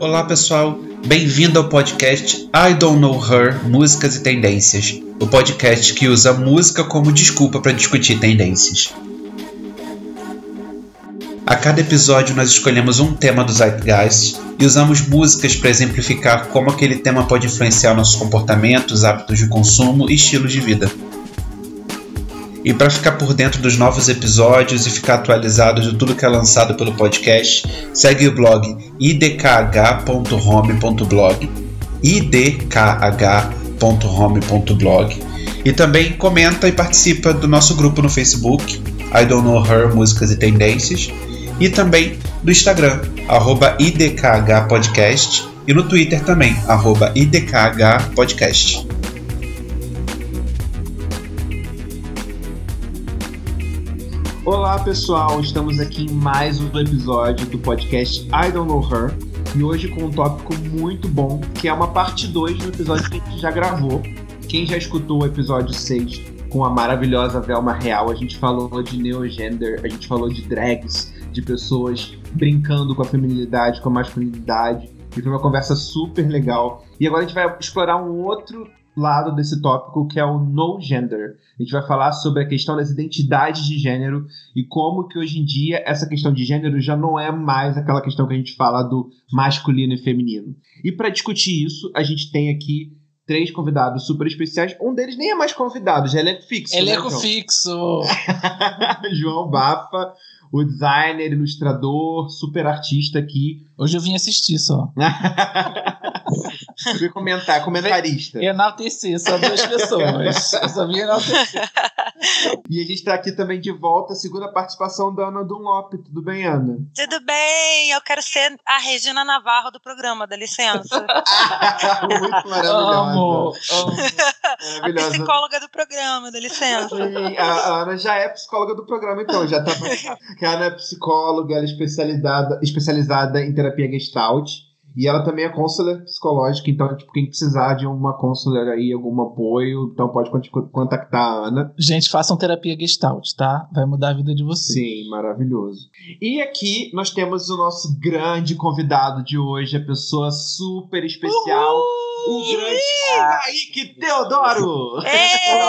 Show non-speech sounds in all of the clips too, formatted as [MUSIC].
Olá pessoal, bem-vindo ao podcast I Don't Know Her Músicas e Tendências, o podcast que usa música como desculpa para discutir tendências. A cada episódio nós escolhemos um tema do Zeitgeist e usamos músicas para exemplificar como aquele tema pode influenciar nossos comportamentos, hábitos de consumo e estilos de vida. E para ficar por dentro dos novos episódios e ficar atualizado de tudo que é lançado pelo podcast, segue o blog idkh.home.blog idkh.home.blog e também comenta e participa do nosso grupo no Facebook I Don't Know Her Músicas e Tendências e também no Instagram, idkhpodcast e no Twitter também, idkhpodcast. Olá pessoal, estamos aqui em mais um episódio do podcast I Don't Know Her e hoje com um tópico muito bom, que é uma parte 2 do episódio que a gente já gravou. Quem já escutou o episódio 6 com a maravilhosa Velma Real, a gente falou de neogender, a gente falou de drags, de pessoas brincando com a feminilidade, com a masculinidade. E foi uma conversa super legal. E agora a gente vai explorar um outro lado desse tópico que é o no gender. A gente vai falar sobre a questão das identidades de gênero e como que hoje em dia essa questão de gênero já não é mais aquela questão que a gente fala do masculino e feminino. E para discutir isso, a gente tem aqui três convidados super especiais. Um deles nem é mais convidado, já é elenco fixo. Elenco né, fixo! [LAUGHS] João Bafa, o designer, ilustrador, super artista aqui. Hoje eu vim assistir só. [LAUGHS] Vim comentar, comentarista. Enaltecer, só duas pessoas. eu só vim enaltecer. E a gente tá aqui também de volta, a segunda participação da Ana Dunlop. Tudo bem, Ana? Tudo bem, eu quero ser a Regina Navarro do programa, dá licença. [LAUGHS] Muito maravilhosa. Amo, amo. a Maravilhosa. psicóloga do programa, dá licença. Sim, a, a Ana já é psicóloga do programa, então, já tá. Que a Ana é psicóloga, ela é especializada, especializada em terapia gestalt. E ela também é counselor psicológica, então, tipo, quem precisar de uma counselor aí, algum apoio, então pode cont- contactar a Ana. Gente, façam terapia gestalt, tá? Vai mudar a vida de vocês. Sim, maravilhoso. E aqui nós temos o nosso grande convidado de hoje, a pessoa super especial, o grande Kaique Teodoro! Ei,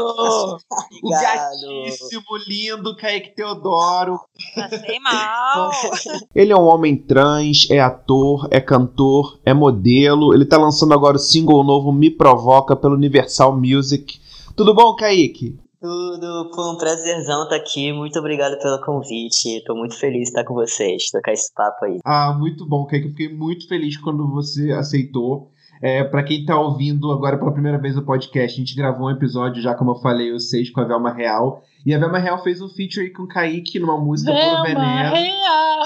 [LAUGHS] O gatíssimo, lindo Kaique Teodoro. passei mal. [LAUGHS] Ele é um homem trans, é ator, é cantor, é modelo. Ele tá lançando agora o single novo Me Provoca pelo Universal Music. Tudo bom, Kaique? Tudo, foi um prazerzão estar aqui. Muito obrigado pelo convite. Tô muito feliz de estar com vocês, trocar esse papo aí. Ah, muito bom, Kaique. Eu fiquei muito feliz quando você aceitou. É, para quem tá ouvindo agora pela primeira vez o podcast, a gente gravou um episódio já, como eu falei, o 6 com a Velma Real. E a Velma Real fez um feature com o Kaique numa música Velma Veneno. real! [LAUGHS]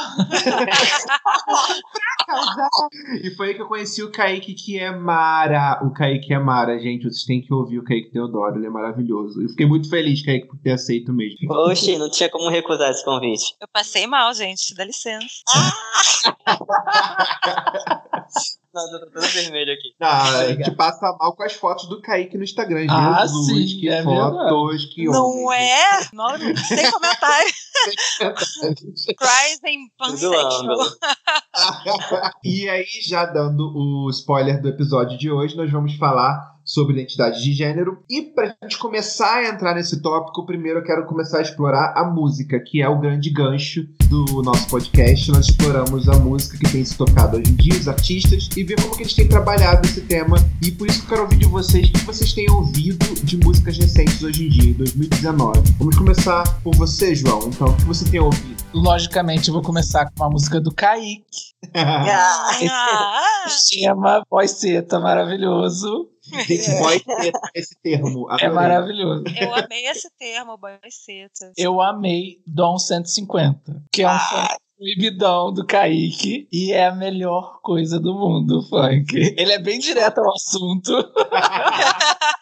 E foi aí que eu conheci o Kaique, que é Mara. O Kaique é Mara, gente. Vocês têm que ouvir o Kaique Teodoro, ele é maravilhoso. Eu fiquei muito feliz, Kaique, por ter aceito mesmo. Oxi, não tinha como recusar esse convite. Eu passei mal, gente, dá licença. [LAUGHS] Nossa, eu tô vermelho aqui. Ah, a gente passa mal com as fotos do Kaique no Instagram. Ah, Jesus, sim, que é fotos, que Não homem. é? Não, sem comentário. [LAUGHS] Cries amo. pansexual. [LAUGHS] e aí, já dando o spoiler do episódio de hoje, nós vamos falar sobre identidade de gênero. E pra gente começar a entrar nesse tópico, primeiro eu quero começar a explorar a música, que é o grande gancho do nosso podcast. Nós exploramos a música que tem se tocado hoje em dia, os artistas, e ver como que eles têm trabalhado esse tema. E por isso que eu quero ouvir de vocês o que vocês têm ouvido de músicas recentes hoje em dia, em 2019. Vamos começar por você, João. Então, o que você tem ouvido? Logicamente, eu vou começar com uma música do Kaique. [LAUGHS] Ah, Ah, Chama Boiceta, maravilhoso. Gente, boy, [LAUGHS] esse termo. É maravilhoso. eu amei esse termo, boiceta. Eu amei Dom 150, que é um funk proibidão do Kaique e é a melhor coisa do mundo, o funk. Ele é bem direto ao assunto. [LAUGHS]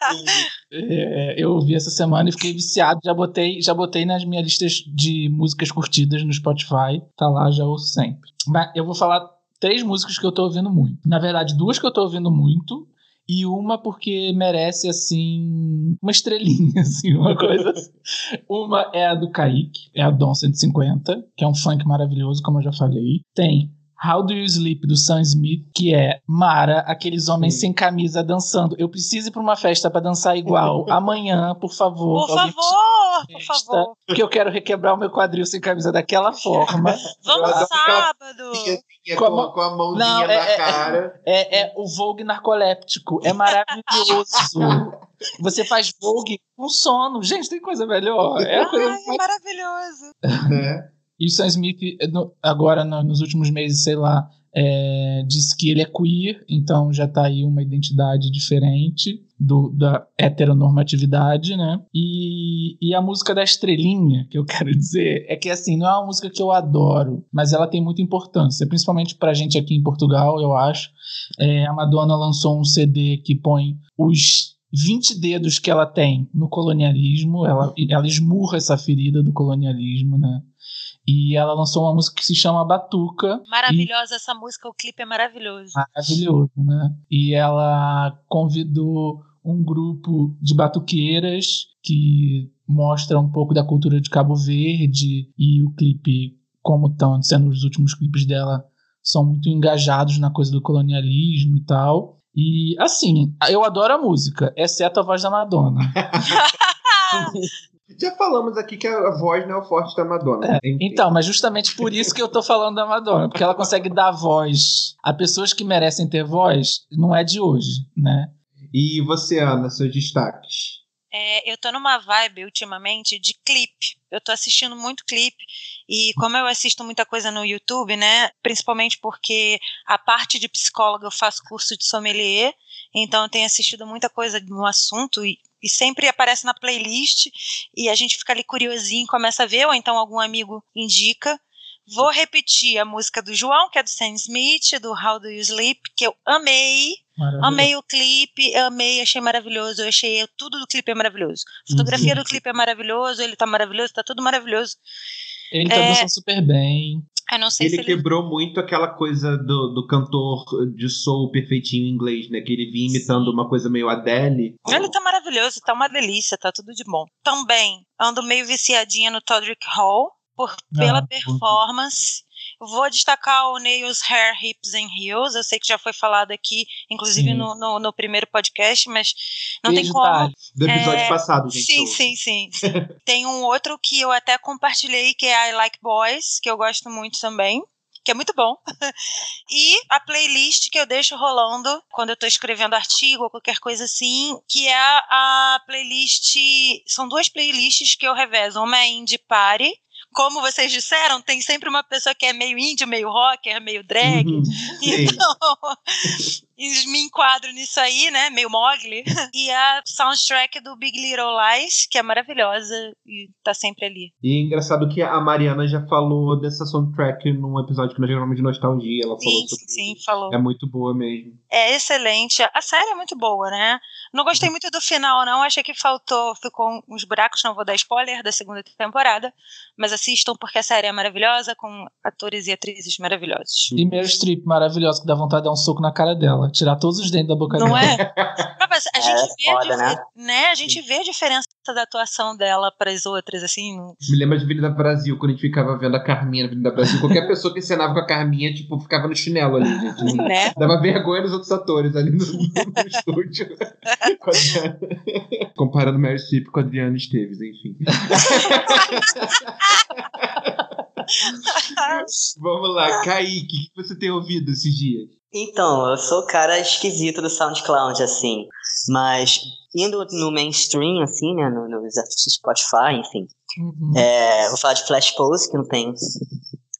É, eu ouvi essa semana e fiquei viciado. Já botei, já botei nas minhas listas de músicas curtidas no Spotify. Tá lá, já ouço sempre. Mas eu vou falar três músicas que eu tô ouvindo muito. Na verdade, duas que eu tô ouvindo muito e uma porque merece, assim, uma estrelinha, [LAUGHS] assim, uma coisa. assim. uma é a do Kaique, é a Dom 150, que é um funk maravilhoso, como eu já falei. Tem How Do You Sleep, do Sam Smith, que é Mara, aqueles homens Sim. sem camisa dançando. Eu preciso ir pra uma festa pra dançar igual. [LAUGHS] Amanhã, por favor. Por favor, por favor. Porque eu quero requebrar o meu quadril sem camisa daquela [LAUGHS] forma. Vamos sábado. Com a mão- com a mãozinha Não, na é- é- cara. É, é o Vogue narcoléptico. É maravilhoso. [LAUGHS] Você faz Vogue com sono. Gente, tem coisa melhor. É a coisa Ai, maravilhoso. Né? E o Sam Smith, agora no- nos últimos meses, sei lá, é, disse que ele é queer, então já tá aí uma identidade diferente do, da heteronormatividade, né? E, e a música da estrelinha, que eu [LAUGHS] quero dizer, é que assim, não é uma música que eu adoro, mas ela tem muita importância, principalmente pra gente aqui em Portugal, eu acho. É, a Madonna lançou um CD que põe os 20 dedos que ela tem no colonialismo, ela, ela esmurra essa ferida do colonialismo, né? E ela lançou uma música que se chama Batuca. Maravilhosa essa música, o clipe é maravilhoso. Maravilhoso, né? E ela convidou um grupo de batuqueiras que mostra um pouco da cultura de Cabo Verde e o clipe, como estão sendo os últimos clipes dela, são muito engajados na coisa do colonialismo e tal. E assim, eu adoro a música, exceto a voz da Madonna. [LAUGHS] [LAUGHS] Já falamos aqui que a voz não é o forte da Madonna. Enfim. Então, mas justamente por isso que eu tô falando da Madonna, porque ela consegue dar voz a pessoas que merecem ter voz, não é de hoje, né? E você, Ana, seus destaques? É, eu tô numa vibe ultimamente de clipe. Eu tô assistindo muito clipe e como eu assisto muita coisa no YouTube, né, principalmente porque a parte de psicóloga eu faço curso de sommelier, então eu tenho assistido muita coisa no assunto e, e sempre aparece na playlist e a gente fica ali curiosinho, começa a ver ou então algum amigo indica. Vou repetir a música do João, que é do Sam Smith, do How Do You Sleep, que eu amei. Maravilhoso. Amei o clipe, amei, achei maravilhoso. Eu achei tudo do clipe é maravilhoso. A fotografia do clipe é maravilhoso, ele tá maravilhoso, tá tudo maravilhoso. Ele tá É. dançando super bem. Eu não sei Ele se ele. quebrou muito aquela coisa do, do cantor de soul perfeitinho em inglês, né? Que ele vinha imitando uma coisa meio Adele. Ele tá maravilhoso, tá uma delícia, tá tudo de bom. Também ando meio viciadinha no Todrick Hall por, pela Ah, performance. Vou destacar o Nails Hair, Hips and Heels. Eu sei que já foi falado aqui, inclusive Sim. no, no, no primeiro podcast, mas não tem como. Thales. Do episódio É, passado, gente. Sim, sim, sim, sim. [LAUGHS] Tem um outro que eu até compartilhei, que é I Like Boys, que eu gosto muito também. Que é muito bom. [LAUGHS] e a playlist que eu deixo rolando quando eu tô escrevendo artigo ou qualquer coisa assim, que é a, a playlist. São duas playlists que eu revezo. Uma é Indie Party. Como vocês disseram, tem sempre uma pessoa que é meio indie, meio rocker, meio drag. Uhum. [LAUGHS] Então, e me enquadro nisso aí, né? Meio Mogli. [LAUGHS] E a soundtrack do Big Little Lies, que é maravilhosa e tá sempre ali. E é engraçado que a Mariana já falou dessa soundtrack num episódio que nós gravamos de nostalgia. Ela falou Sim, sobre sim, sim, falou. É muito boa mesmo. É excelente. A série é muito boa, né? Não gostei muito do final, não. Achei que faltou, ficou uns buracos, não vou dar spoiler da segunda temporada. Mas assistam porque a série é maravilhosa, com atores e atrizes maravilhosos. E Meryl Streep, maravilhosa, que dá vontade de dar um soco na cara dela. Tirar todos os dentes da boca Não dela. é? [LAUGHS] Não, mas a É, gente vê a foda, né? difer- né? A gente vê a diferença da atuação dela para as outras, assim. Me lembra de Avenida Brasil, quando a gente ficava vendo a Carminha na Avenida Brasil. Qualquer pessoa que encenava com a Carminha, tipo, ficava no chinelo ali, gente. [LAUGHS] Né? Dava vergonha nos outros atores ali no, no estúdio. Com a Adriana- Comparando Mary Streep com a Adriana Esteves, enfim. [LAUGHS] Vamos lá, Kaique, o que você tem ouvido esses dias? Então, eu sou o cara esquisito do SoundCloud, assim. Mas indo no mainstream, assim, né? No, nos artistas do Spotify, enfim. Uhum. É, vou falar de Flash Pose, que não tem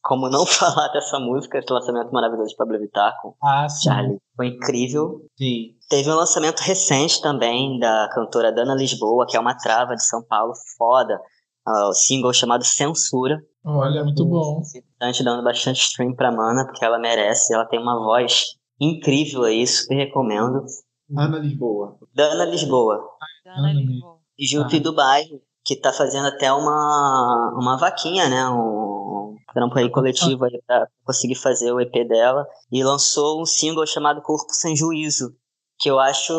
como não [LAUGHS] falar dessa música, esse lançamento maravilhoso de Pablo Vittar com Ah, sim. Charlie. Foi incrível. Sim. Teve um lançamento recente também da cantora Dana Lisboa, que é uma trava de São Paulo foda. ah, O single chamado Censura. Olha, muito bom. Bastante dando bastante stream pra Mana, porque ela merece. Ela tem uma voz incrível aí, super recomendo. Ana Lisboa. Dana Lisboa. Dana Ana Lisboa. E Junto Ah. do bairro, que tá fazendo até uma, uma vaquinha, né? Um trampo aí coletivo aí pra conseguir fazer o EP dela. E lançou um single chamado Corpo Sem Juízo, que eu acho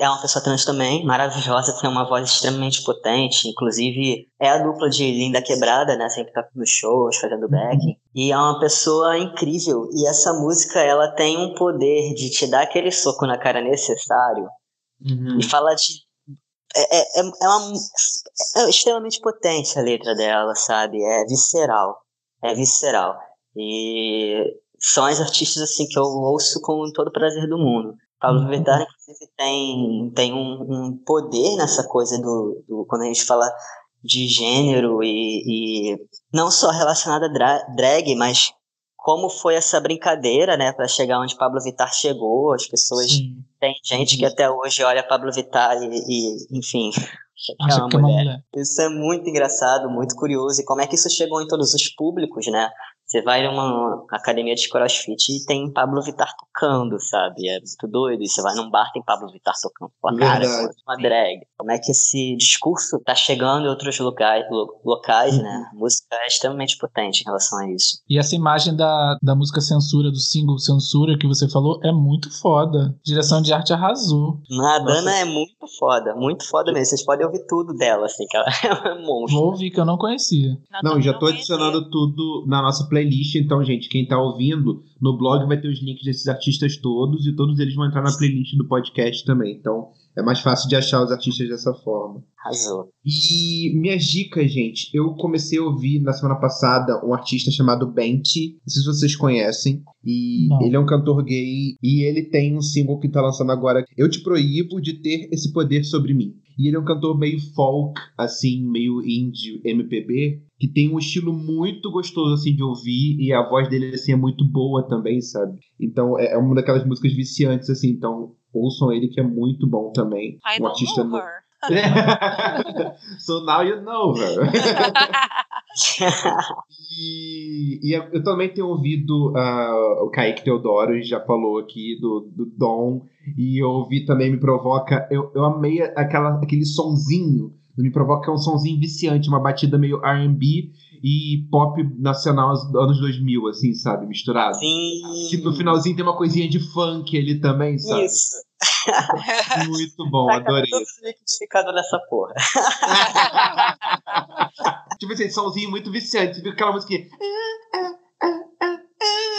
é uma pessoa trans também, maravilhosa, tem uma voz extremamente potente, inclusive é a dupla de Linda Quebrada, né, sempre tá nos shows, fazendo Uhum. back, e é uma pessoa incrível, e essa música, ela tem um poder de te dar aquele soco na cara necessário, Uhum. e fala de... É, é, é, é uma, é extremamente potente a letra dela, sabe, é visceral, é visceral, e são as artistas, assim, que eu ouço com todo o prazer do mundo. Pablo Uhum. Vittar, inclusive, tem, tem um, um poder nessa coisa do, do. Quando a gente fala de gênero e, e não só relacionado a dra- drag, mas como foi essa brincadeira, né, para chegar onde Pablo Vittar chegou. As pessoas. Sim. Tem gente que até hoje olha Pablo Vittar e, e, enfim, é uma é uma mulher. Isso é muito engraçado, muito curioso. E como é que isso chegou em todos os públicos, né? Você vai numa academia de crossfit e tem Pablo Vittar tocando, sabe? É muito doido. E você vai num bar tem Pablo Vittar tocando com a cara, com uma drag. Como é que esse discurso tá chegando em outros locais, lo- locais né? A música é extremamente potente em relação a isso. E essa imagem da, da música Censura, do single Censura que você falou, é muito foda. Direção de arte arrasou. A Dana é muito foda, muito foda mesmo. Vocês podem ouvir tudo dela, assim, que ela [LAUGHS] é um monstro. Vou ouvir que eu não conhecia. Não, já tô adicionando tudo na nossa playlist, então, gente, quem tá ouvindo, no blog vai ter os links desses artistas todos e todos eles vão entrar na playlist do podcast também. Então, é mais fácil de achar os artistas dessa forma. Arrasou. E minhas dicas, gente, eu comecei a ouvir na semana passada um artista chamado Benty, não sei se vocês conhecem, e Não. ele é um cantor gay e ele tem um single que tá lançando agora, Eu Te Proíbo de Ter Esse Poder Sobre Mim. E ele é um cantor meio folk, assim, meio indie, MPB, que tem um estilo muito gostoso, assim, de ouvir, e a voz dele, assim, é muito boa também, sabe? Então, é é uma daquelas músicas viciantes, assim, então ouçam ele que é muito bom também. I um artista. [LAUGHS] so now you know her. [LAUGHS] E, e eu também tenho ouvido ah, o Kaique Teodoro, já falou aqui do, do Dom, e eu ouvi também Me Provoca. Eu, eu amei aquela, aquele sonzinho Me Provoca, que é um sonzinho viciante, uma batida meio RB e pop nacional dos anos 2000, assim, sabe? Misturado. Sim. Que no finalzinho tem uma coisinha de funk ali também, sabe? Isso. Muito bom, Taca adorei. todos os liquidificados nessa porra. [LAUGHS] Tipo assim, somzinho muito viciante. Você fica aquela musiquinha.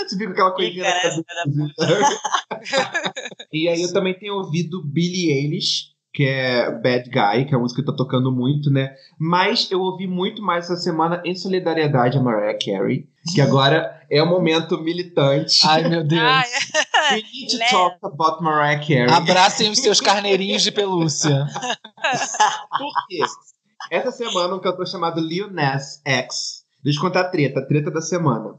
Você fica com aquela coisinha Parece, cabeça. [LAUGHS] E aí eu também tenho ouvido Billie Eilish, que é Bad Guy, que é uma música que tá tocando muito, né? Mas eu ouvi muito mais essa semana em solidariedade a Mariah Carey, que agora é o momento militante. Ai, meu Deus. We need to Leve. talk about Mariah Carey. Abracem os seus carneirinhos de pelúcia. Por quê? Essa semana um cantor chamado Lil Nas X. Deixa eu contar a treta, a treta da semana.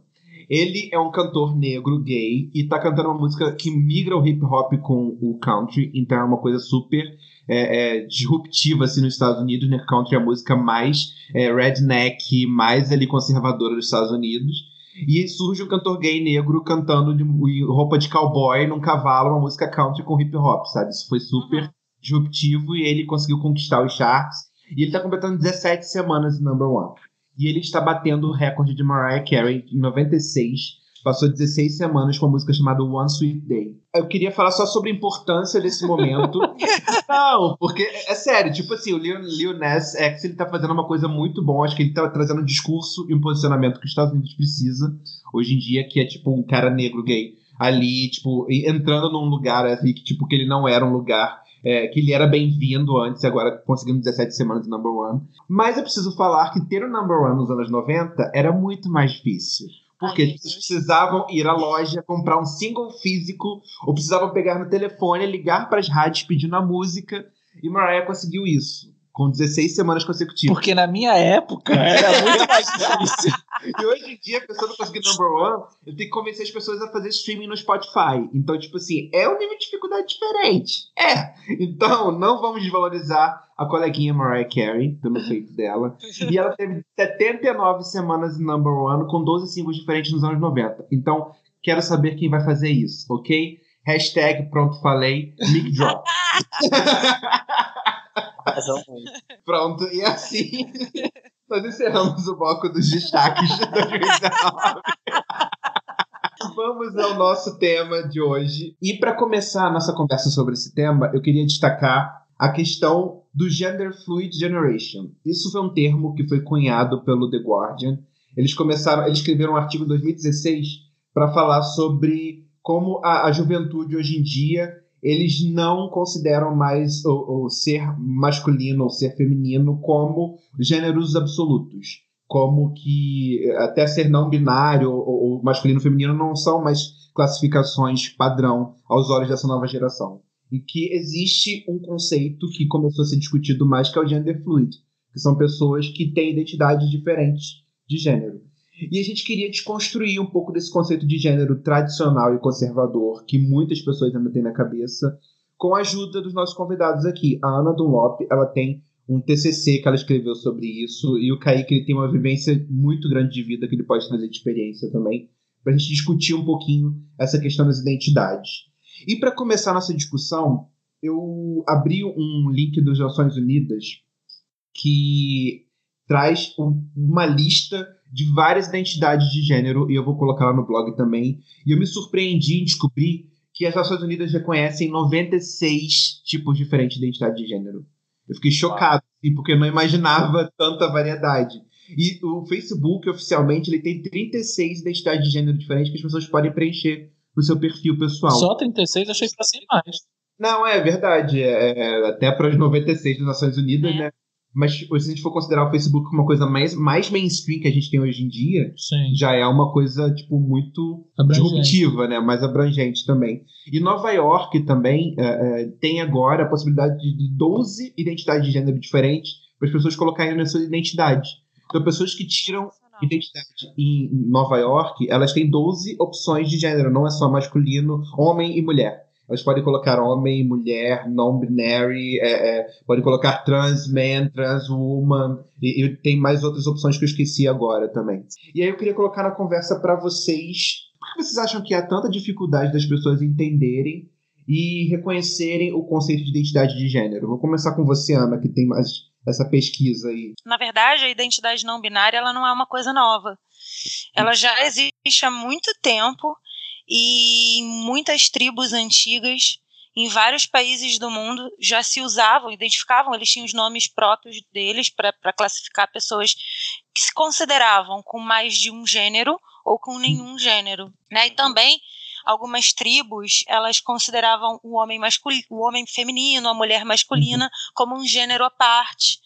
Ele é um cantor negro, gay, e tá cantando uma música que migra o hip hop com o country, então é uma coisa super é, é, disruptiva assim, nos Estados Unidos, né? Country é a música mais é, redneck, mais ali conservadora dos Estados Unidos. E surge um cantor gay negro cantando de roupa de cowboy num cavalo, uma música country com hip hop, sabe? Isso foi super Uhum. disruptivo e ele conseguiu conquistar os charts. E ele tá completando 17 semanas em number one. E ele está batendo o recorde de Mariah Carey em 96. Passou 16 semanas com a música chamada One Sweet Day. Eu queria falar só sobre a importância desse momento. [LAUGHS] Não, porque é é sério, tipo assim, o Lil, Lil Nas X ele tá fazendo uma coisa muito boa. Acho que ele tá trazendo um discurso e um posicionamento que os Estados Unidos precisa hoje em dia, que é tipo um cara negro gay ali, tipo, entrando num lugar ali que, tipo, que ele não era um lugar é, que ele era bem-vindo antes, e agora conseguindo 17 semanas de number one. Mas eu preciso falar que ter o number one nos anos 90 era muito mais difícil. Porque Ai, eles precisavam ir à loja, comprar um single físico, ou precisavam pegar no telefone, ligar para as rádios pedindo a música, e Mariah conseguiu isso, com 16 semanas consecutivas. Porque na minha época era muito mais difícil. E hoje em dia, a pessoa não conseguir number one, eu tenho que convencer as pessoas a fazer streaming no Spotify. Então, tipo assim, é um nível de dificuldade diferente. É. Então, não vamos desvalorizar a coleguinha Mariah Carey, pelo feito dela. E ela teve 79 semanas em number one, com 12 singles diferentes nos anos 90. Então, quero saber quem vai fazer isso, ok? Hashtag pronto falei, mic drop. [LAUGHS] Muito. [LAUGHS] Pronto, e assim [LAUGHS] nós encerramos o bloco dos destaques de 2019. Vamos vamos ao nosso tema de hoje. E para começar a nossa conversa sobre esse tema, eu queria destacar a questão do Gender Fluid Generation. Isso foi um termo que foi cunhado pelo The Guardian. Eles começaram, eles escreveram um artigo em 2016 para falar sobre como a, a, juventude hoje em dia eles não consideram mais o, o ser masculino ou ser feminino como gêneros absolutos como que até ser não binário ou, ou masculino feminino não são mais classificações padrão aos olhos dessa nova geração. E que existe um conceito que começou a ser discutido mais, que é o gender fluid, que são pessoas que têm identidades diferentes de gênero. E a gente queria desconstruir um pouco desse conceito de gênero tradicional e conservador que muitas pessoas ainda têm na cabeça, com a ajuda dos nossos convidados aqui. A Ana Dunlop, ela tem um TCC que ela escreveu sobre isso, e o Kaique ele tem uma vivência muito grande de vida que ele pode trazer de experiência também, para a gente discutir um pouquinho essa questão das identidades. E para começar nossa discussão, eu abri um link das Nações Unidas que traz um, uma lista de várias identidades de gênero, e eu vou colocar lá no blog também. E eu me surpreendi em descobrir que as Nações Unidas reconhecem 96 tipos diferentes de identidade de gênero. Eu fiquei chocado, assim, porque eu não imaginava tanta variedade. E o Facebook, oficialmente, ele tem 36 identidades de gênero diferentes que as pessoas podem preencher no seu perfil pessoal. Só 36? Achei que fosse mais. Não, é verdade. É, é até para as 96 das Nações Unidas, é. né? Mas se a gente for considerar o Facebook como uma coisa mais, mais mainstream que a gente tem hoje em dia, Sim. já é uma coisa, tipo, muito abrangente. disruptiva, né? Mais abrangente também. E Nova York também é, é, tem agora a possibilidade de 12 identidades de gênero diferentes para as pessoas colocarem na sua identidade. Então, pessoas que tiram identidade em Nova York, elas têm 12 opções de gênero, não é só masculino, homem e mulher. Elas podem colocar homem, mulher, non-binary, é, é, podem colocar trans man, trans woman, e, e, tem mais outras opções que eu esqueci agora também. E aí eu queria colocar na conversa para vocês, por que vocês acham que há tanta dificuldade das pessoas entenderem e reconhecerem o conceito de identidade de gênero? Vou começar com você, Ana, que tem mais essa pesquisa aí. Na verdade, a identidade não binária ela não é uma coisa nova. Ela já existe há muito tempo e em muitas tribos antigas, em vários países do mundo, já se usavam, identificavam, eles tinham os nomes próprios deles para classificar pessoas que se consideravam com mais de um gênero ou com nenhum gênero. Né? E também algumas tribos elas consideravam o homem masculino, o homem feminino, a mulher masculina como um gênero à parte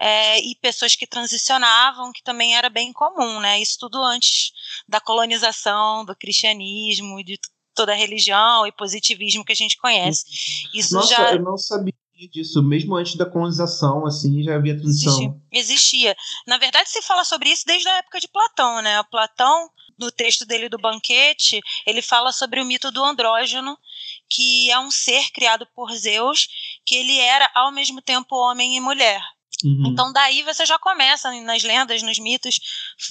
é, e pessoas que transicionavam, que também era bem comum, né? Isso tudo antes da colonização, do cristianismo e de toda a religião e positivismo que a gente conhece. Isso Nossa, já... eu não sabia disso, mesmo antes da colonização, assim, já havia transição. Existia. Existia. Na verdade, se fala sobre isso desde a época de Platão, né? Platão, no texto dele do Banquete, ele fala sobre o mito do andrógeno, que é um ser criado por Zeus, que ele era ao mesmo tempo homem e mulher. Uhum. Então, daí você já começa nas lendas, nos mitos,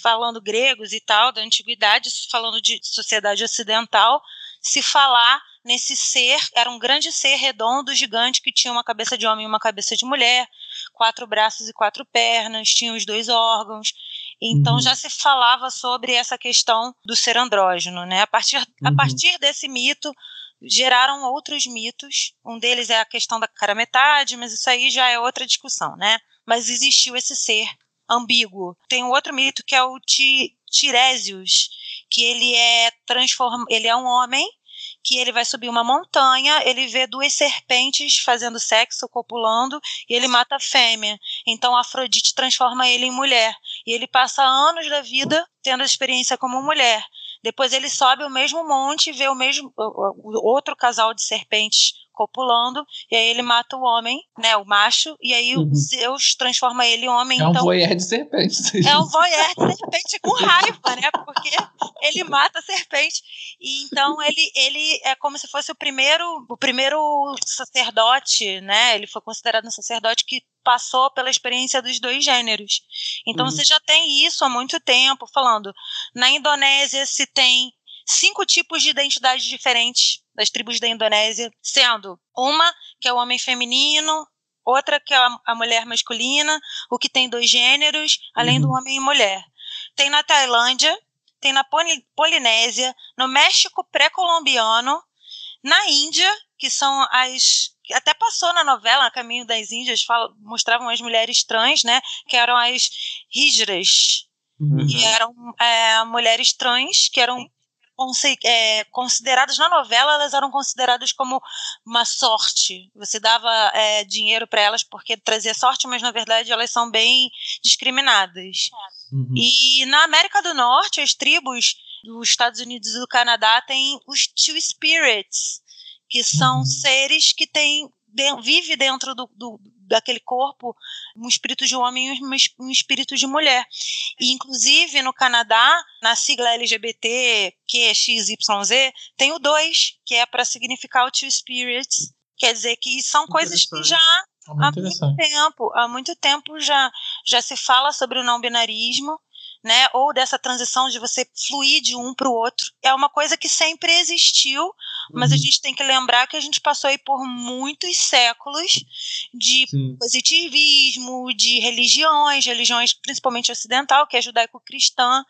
falando gregos e tal, da antiguidade, falando de sociedade ocidental, se falar nesse ser, era um grande ser redondo, gigante, que tinha uma cabeça de homem e uma cabeça de mulher, quatro braços e quatro pernas, tinha os dois órgãos. Então uhum. já se falava sobre essa questão do ser andrógeno, né? A partir, uhum. a partir desse mito, geraram outros mitos. Um deles é a questão da cara metade, mas isso aí já é outra discussão, né? Mas existiu esse ser ambíguo. Tem um outro mito que é o Tiresias, que ele é transform... ele é um homem que ele vai subir uma montanha, ele vê duas serpentes fazendo sexo, copulando, e ele mata a fêmea. Então Afrodite transforma ele em mulher. E ele passa anos da vida tendo a experiência como mulher. Depois ele sobe o mesmo monte e vê o mesmo outro casal de serpentes copulando, e aí ele mata o homem, né, o macho, e aí uhum. Zeus transforma ele em homem. É então, um voyeur de serpente. É um voyeur de serpente com raiva, né, porque ele mata a serpente. E então ele, ele é como se fosse o primeiro, o primeiro sacerdote, né, ele foi considerado um sacerdote que passou pela experiência dos dois gêneros. Então uhum. você já tem isso há muito tempo, falando, na Indonésia se tem cinco tipos de identidades diferentes das tribos da Indonésia, sendo uma que é o homem feminino, outra que é a mulher masculina, o que tem dois gêneros, além uhum. do homem e mulher. Tem na Tailândia tem na Polinésia, no México pré-colombiano, na Índia, que são as até passou na novela Caminho das Índias, fala, mostravam as mulheres trans, né, que eram as hijras, uhum. que eram é, mulheres trans que eram é, consideradas na novela, elas eram consideradas como uma sorte. Você dava é, dinheiro para elas porque trazia sorte, mas na verdade elas são bem discriminadas. Uhum. E na América do Norte, as tribos dos Estados Unidos e do Canadá têm os Two Spirits, que são uhum. seres que têm de, vive dentro do, do, daquele corpo um espírito de homem e um espírito de mulher. E, inclusive, no Canadá, na sigla LGBT, que é XYZ, tem o 2, que é para significar o Two Spirits. Quer dizer que são coisas que já há muito tempo, há muito tempo já, já se fala sobre o não binarismo né? Ou dessa transição de você fluir de um para o outro. É uma coisa que sempre existiu, mas uhum. a gente tem que lembrar que a gente passou aí por muitos séculos de Sim. positivismo, de religiões, religiões principalmente ocidental, que é judaico-cristã,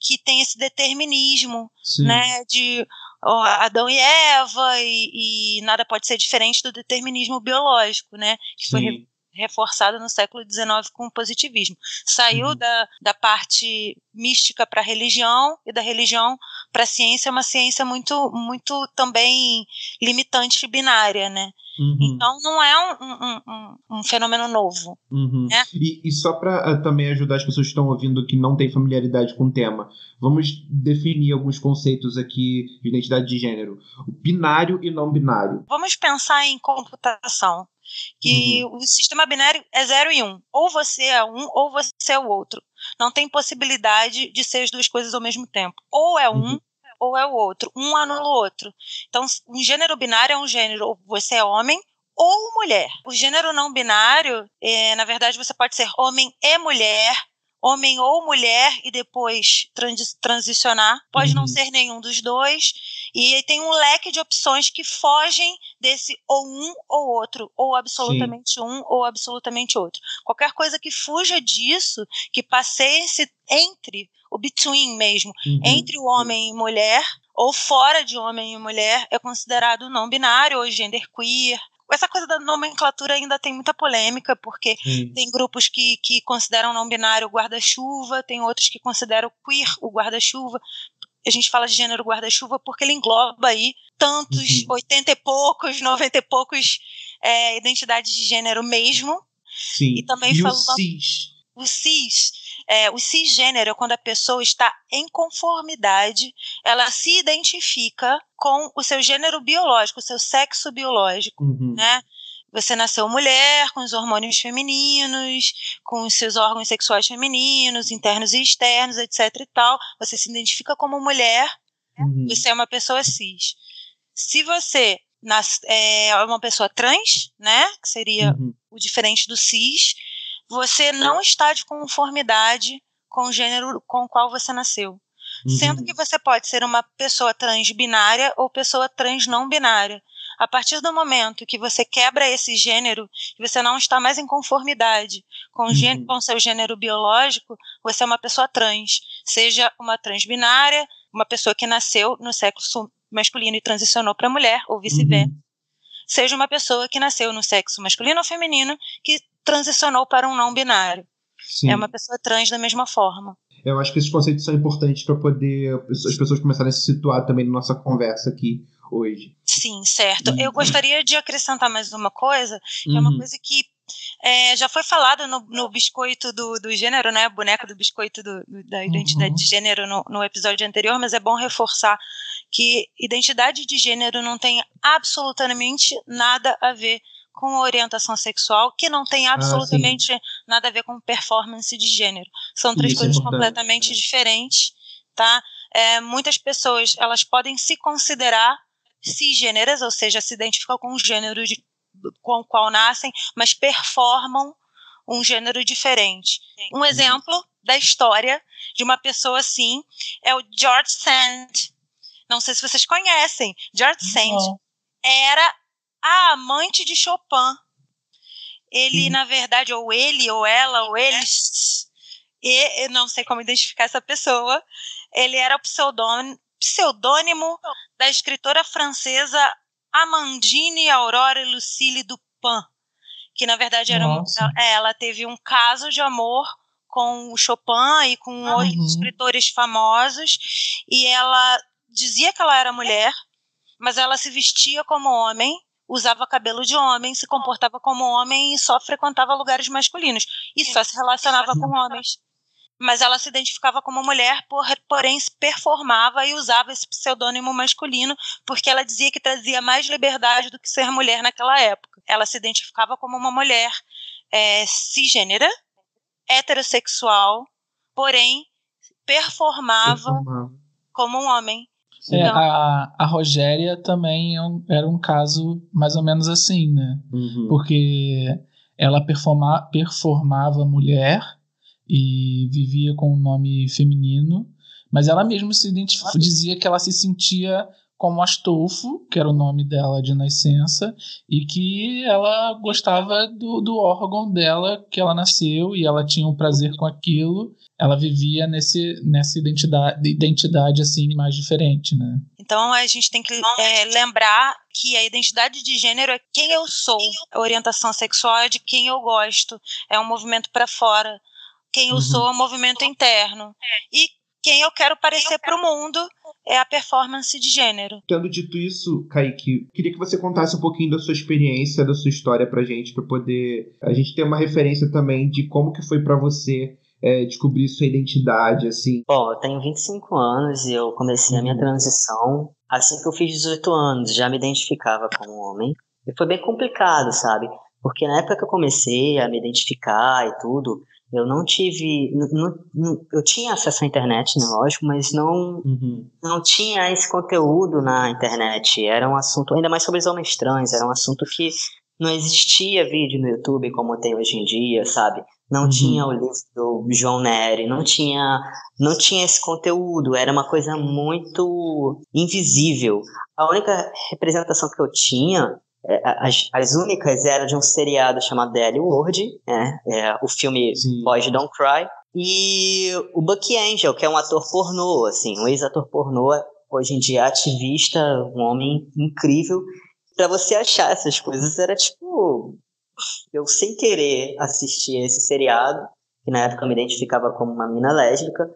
que tem esse determinismo, Sim. né? De Adão e Eva e, e, nada pode ser diferente do determinismo biológico, né? Que Sim. foi reforçada no século XIX com o positivismo. Saiu uhum. da, da parte mística para a religião e da religião para a ciência, uma ciência muito, muito também limitante e binária, né? Uhum. Então não é um, um, um, um fenômeno novo. Uhum. Né? E, e, só para uh, eh, também ajudar as pessoas que estão ouvindo que não têm familiaridade com o tema, vamos definir alguns conceitos aqui de identidade de gênero: o binário e não binário. Vamos pensar em computação que uhum. o sistema binário é 0 e 1. Um. Ou você é um, ou você é o outro. Não tem possibilidade de ser as duas coisas ao mesmo tempo. Ou é um, uhum. ou é o outro. Um anula o outro. Então, um gênero binário é um gênero, ou você é homem ou mulher. O gênero não binário, é, na verdade, você pode ser homem e mulher, homem ou mulher e depois trans transicionar. Pode uhum. não ser nenhum dos dois. E tem um leque de opções que fogem desse ou um ou outro, ou absolutamente Sim. um ou absolutamente outro. Qualquer coisa que fuja disso, que passeie entre o between mesmo, uhum. entre o homem e mulher, ou fora de homem e mulher, é considerado não binário ou genderqueer essa coisa da nomenclatura ainda tem muita polêmica, porque Sim. tem grupos que, que consideram não binário o guarda-chuva, tem outros que consideram queer o guarda-chuva. A gente fala de gênero guarda-chuva porque ele engloba aí tantos, uhum. 80 e poucos, 90 e poucos é, identidades de gênero mesmo. Sim. E também e falando. O cis. O cis é, o cisgênero, quando a pessoa está em conformidade, ela se identifica com o seu gênero biológico, o seu sexo biológico, uhum. né? Você nasceu mulher, com os hormônios femininos, com os seus órgãos sexuais femininos, internos e externos, etc e tal. Você se identifica como mulher, uhum. você é uma pessoa cis. Se você é uma pessoa trans, né, que seria uhum. o diferente do cis, você não está de conformidade com o gênero com o qual você nasceu. Uhum. Sendo que você pode ser uma pessoa trans binária ou pessoa trans não binária. A partir do momento que você quebra esse gênero, que você não está mais em conformidade com o uhum. com seu gênero biológico, você é uma pessoa trans. Seja uma trans binária, uma pessoa que nasceu no sexo masculino e transicionou para mulher, ou vice-versa. Uhum. Seja uma pessoa que nasceu no sexo masculino ou feminino, que transicionou para um não binário. Sim. É uma pessoa trans da mesma forma. Eu acho que esses conceitos são importantes para poder as pessoas começarem a se situar também na nossa conversa aqui hoje. Sim, certo. Uhum. Eu gostaria de acrescentar mais uma coisa, que uhum. é uma uhum. coisa que é, já foi falado no, no biscoito do, do, gênero, né? Boneco do biscoito do, do, da identidade uhum. de gênero no, no episódio anterior, mas é bom reforçar que identidade de gênero não tem absolutamente nada a ver com orientação sexual, que não tem ah, absolutamente ah, nada a ver com performance de gênero. São três Isso é coisas é completamente diferentes, tá? É, muitas pessoas, elas podem se considerar cisgêneras, ou seja, se identificam com o gênero de, com o qual nascem, mas performam um gênero diferente. Um exemplo da história de uma pessoa assim é o George Sand. Não sei se vocês conhecem. George Sand era a amante de Chopin. Ele, Sim. na verdade, ou ele, ou ela, ou eles, e eu não sei como identificar essa pessoa, ele era o pseudônimo, pseudônimo da escritora francesa Amandine Aurore Lucille Dupin, que na verdade era um, é, ela teve um caso de amor com o Chopin e com uhum. outros escritores famosos e ela dizia que ela era mulher, mas ela se vestia como homem, usava cabelo de homem, se comportava como homem e só frequentava lugares masculinos. E só se relacionava com homens mas ela se identificava como mulher, por, porém performava e usava esse pseudônimo masculino, porque ela dizia que trazia mais liberdade do que ser mulher naquela época. Ela se identificava como uma mulher é, cisgênera, heterossexual, porém performava, performava. como um homem. É, então, a, a Rogéria também é um, era um caso mais ou menos assim, né? Uhum. Porque ela performa, performava mulher e vivia com um nome feminino, mas ela mesma se dizia que ela se sentia como Astolfo, que era o nome dela de nascença, e que ela gostava do, do órgão dela que ela nasceu e ela tinha um prazer com aquilo. Ela vivia nesse, nessa identidade, identidade assim mais diferente, né? Então a gente tem que é, lembrar que a identidade de gênero é quem eu sou, a orientação sexual é de quem eu gosto, é um movimento para fora quem eu uhum. sou é o movimento interno. E quem eu quero parecer para o mundo é a performance de gênero. Tendo dito isso, Kaique, queria que você contasse um pouquinho da sua experiência, da sua história pra gente, para poder a gente ter uma referência também de como que foi para você é, descobrir sua identidade, assim. Bom, eu tenho 25 anos e eu comecei a minha uhum. transição assim que eu fiz 18 anos, já me identificava como homem. E foi bem complicado, sabe? Porque na época que eu comecei a me identificar e tudo, eu não tive. Não, não, eu tinha acesso à internet, né, lógico, mas não, uhum. não tinha esse conteúdo na internet. Era um assunto, ainda mais sobre os homens trans, era um assunto que não existia vídeo no YouTube como tem hoje em dia, sabe? Não uhum. tinha o livro do João Nery, não tinha, não tinha esse conteúdo, era uma coisa muito invisível. A única representação que eu tinha as, as únicas eram de um seriado chamado The Word, né? é, o filme Sim. Boys Don't Cry, e o Bucky Angel, que é um ator pornô, assim, um ex-ator pornô, hoje em dia ativista, um homem incrível. Para você achar essas coisas era tipo. Eu sem querer assistir esse seriado, que na época eu me identificava como uma mina lésbica,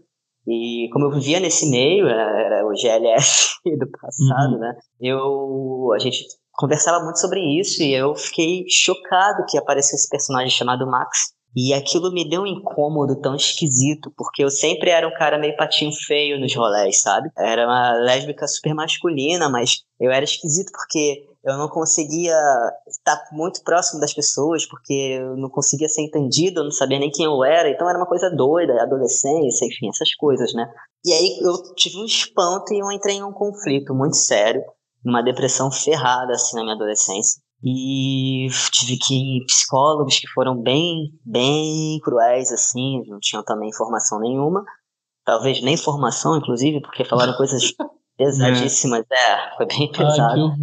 e como eu vivia nesse meio, era o GLS [LAUGHS] do passado, uhum. né? Eu, a gente conversava muito sobre isso e eu fiquei chocado que apareceu esse personagem chamado Max. E aquilo me deu um incômodo tão esquisito, porque eu sempre era um cara meio patinho feio nos rolés, sabe? Era uma lésbica super masculina, mas eu era esquisito porque eu não conseguia estar muito próximo das pessoas, porque eu não conseguia ser entendido, eu não sabia nem quem eu era, então era uma coisa doida, adolescência, enfim, essas coisas, né? E aí eu tive um espanto e eu entrei em um conflito muito sério numa depressão ferrada assim na minha adolescência. E tive que ir psicólogos que foram bem, bem cruéis assim, não tinham também formação nenhuma. Talvez nem formação, inclusive, porque falaram [LAUGHS] coisas pesadíssimas. É, foi bem pesado. Ai,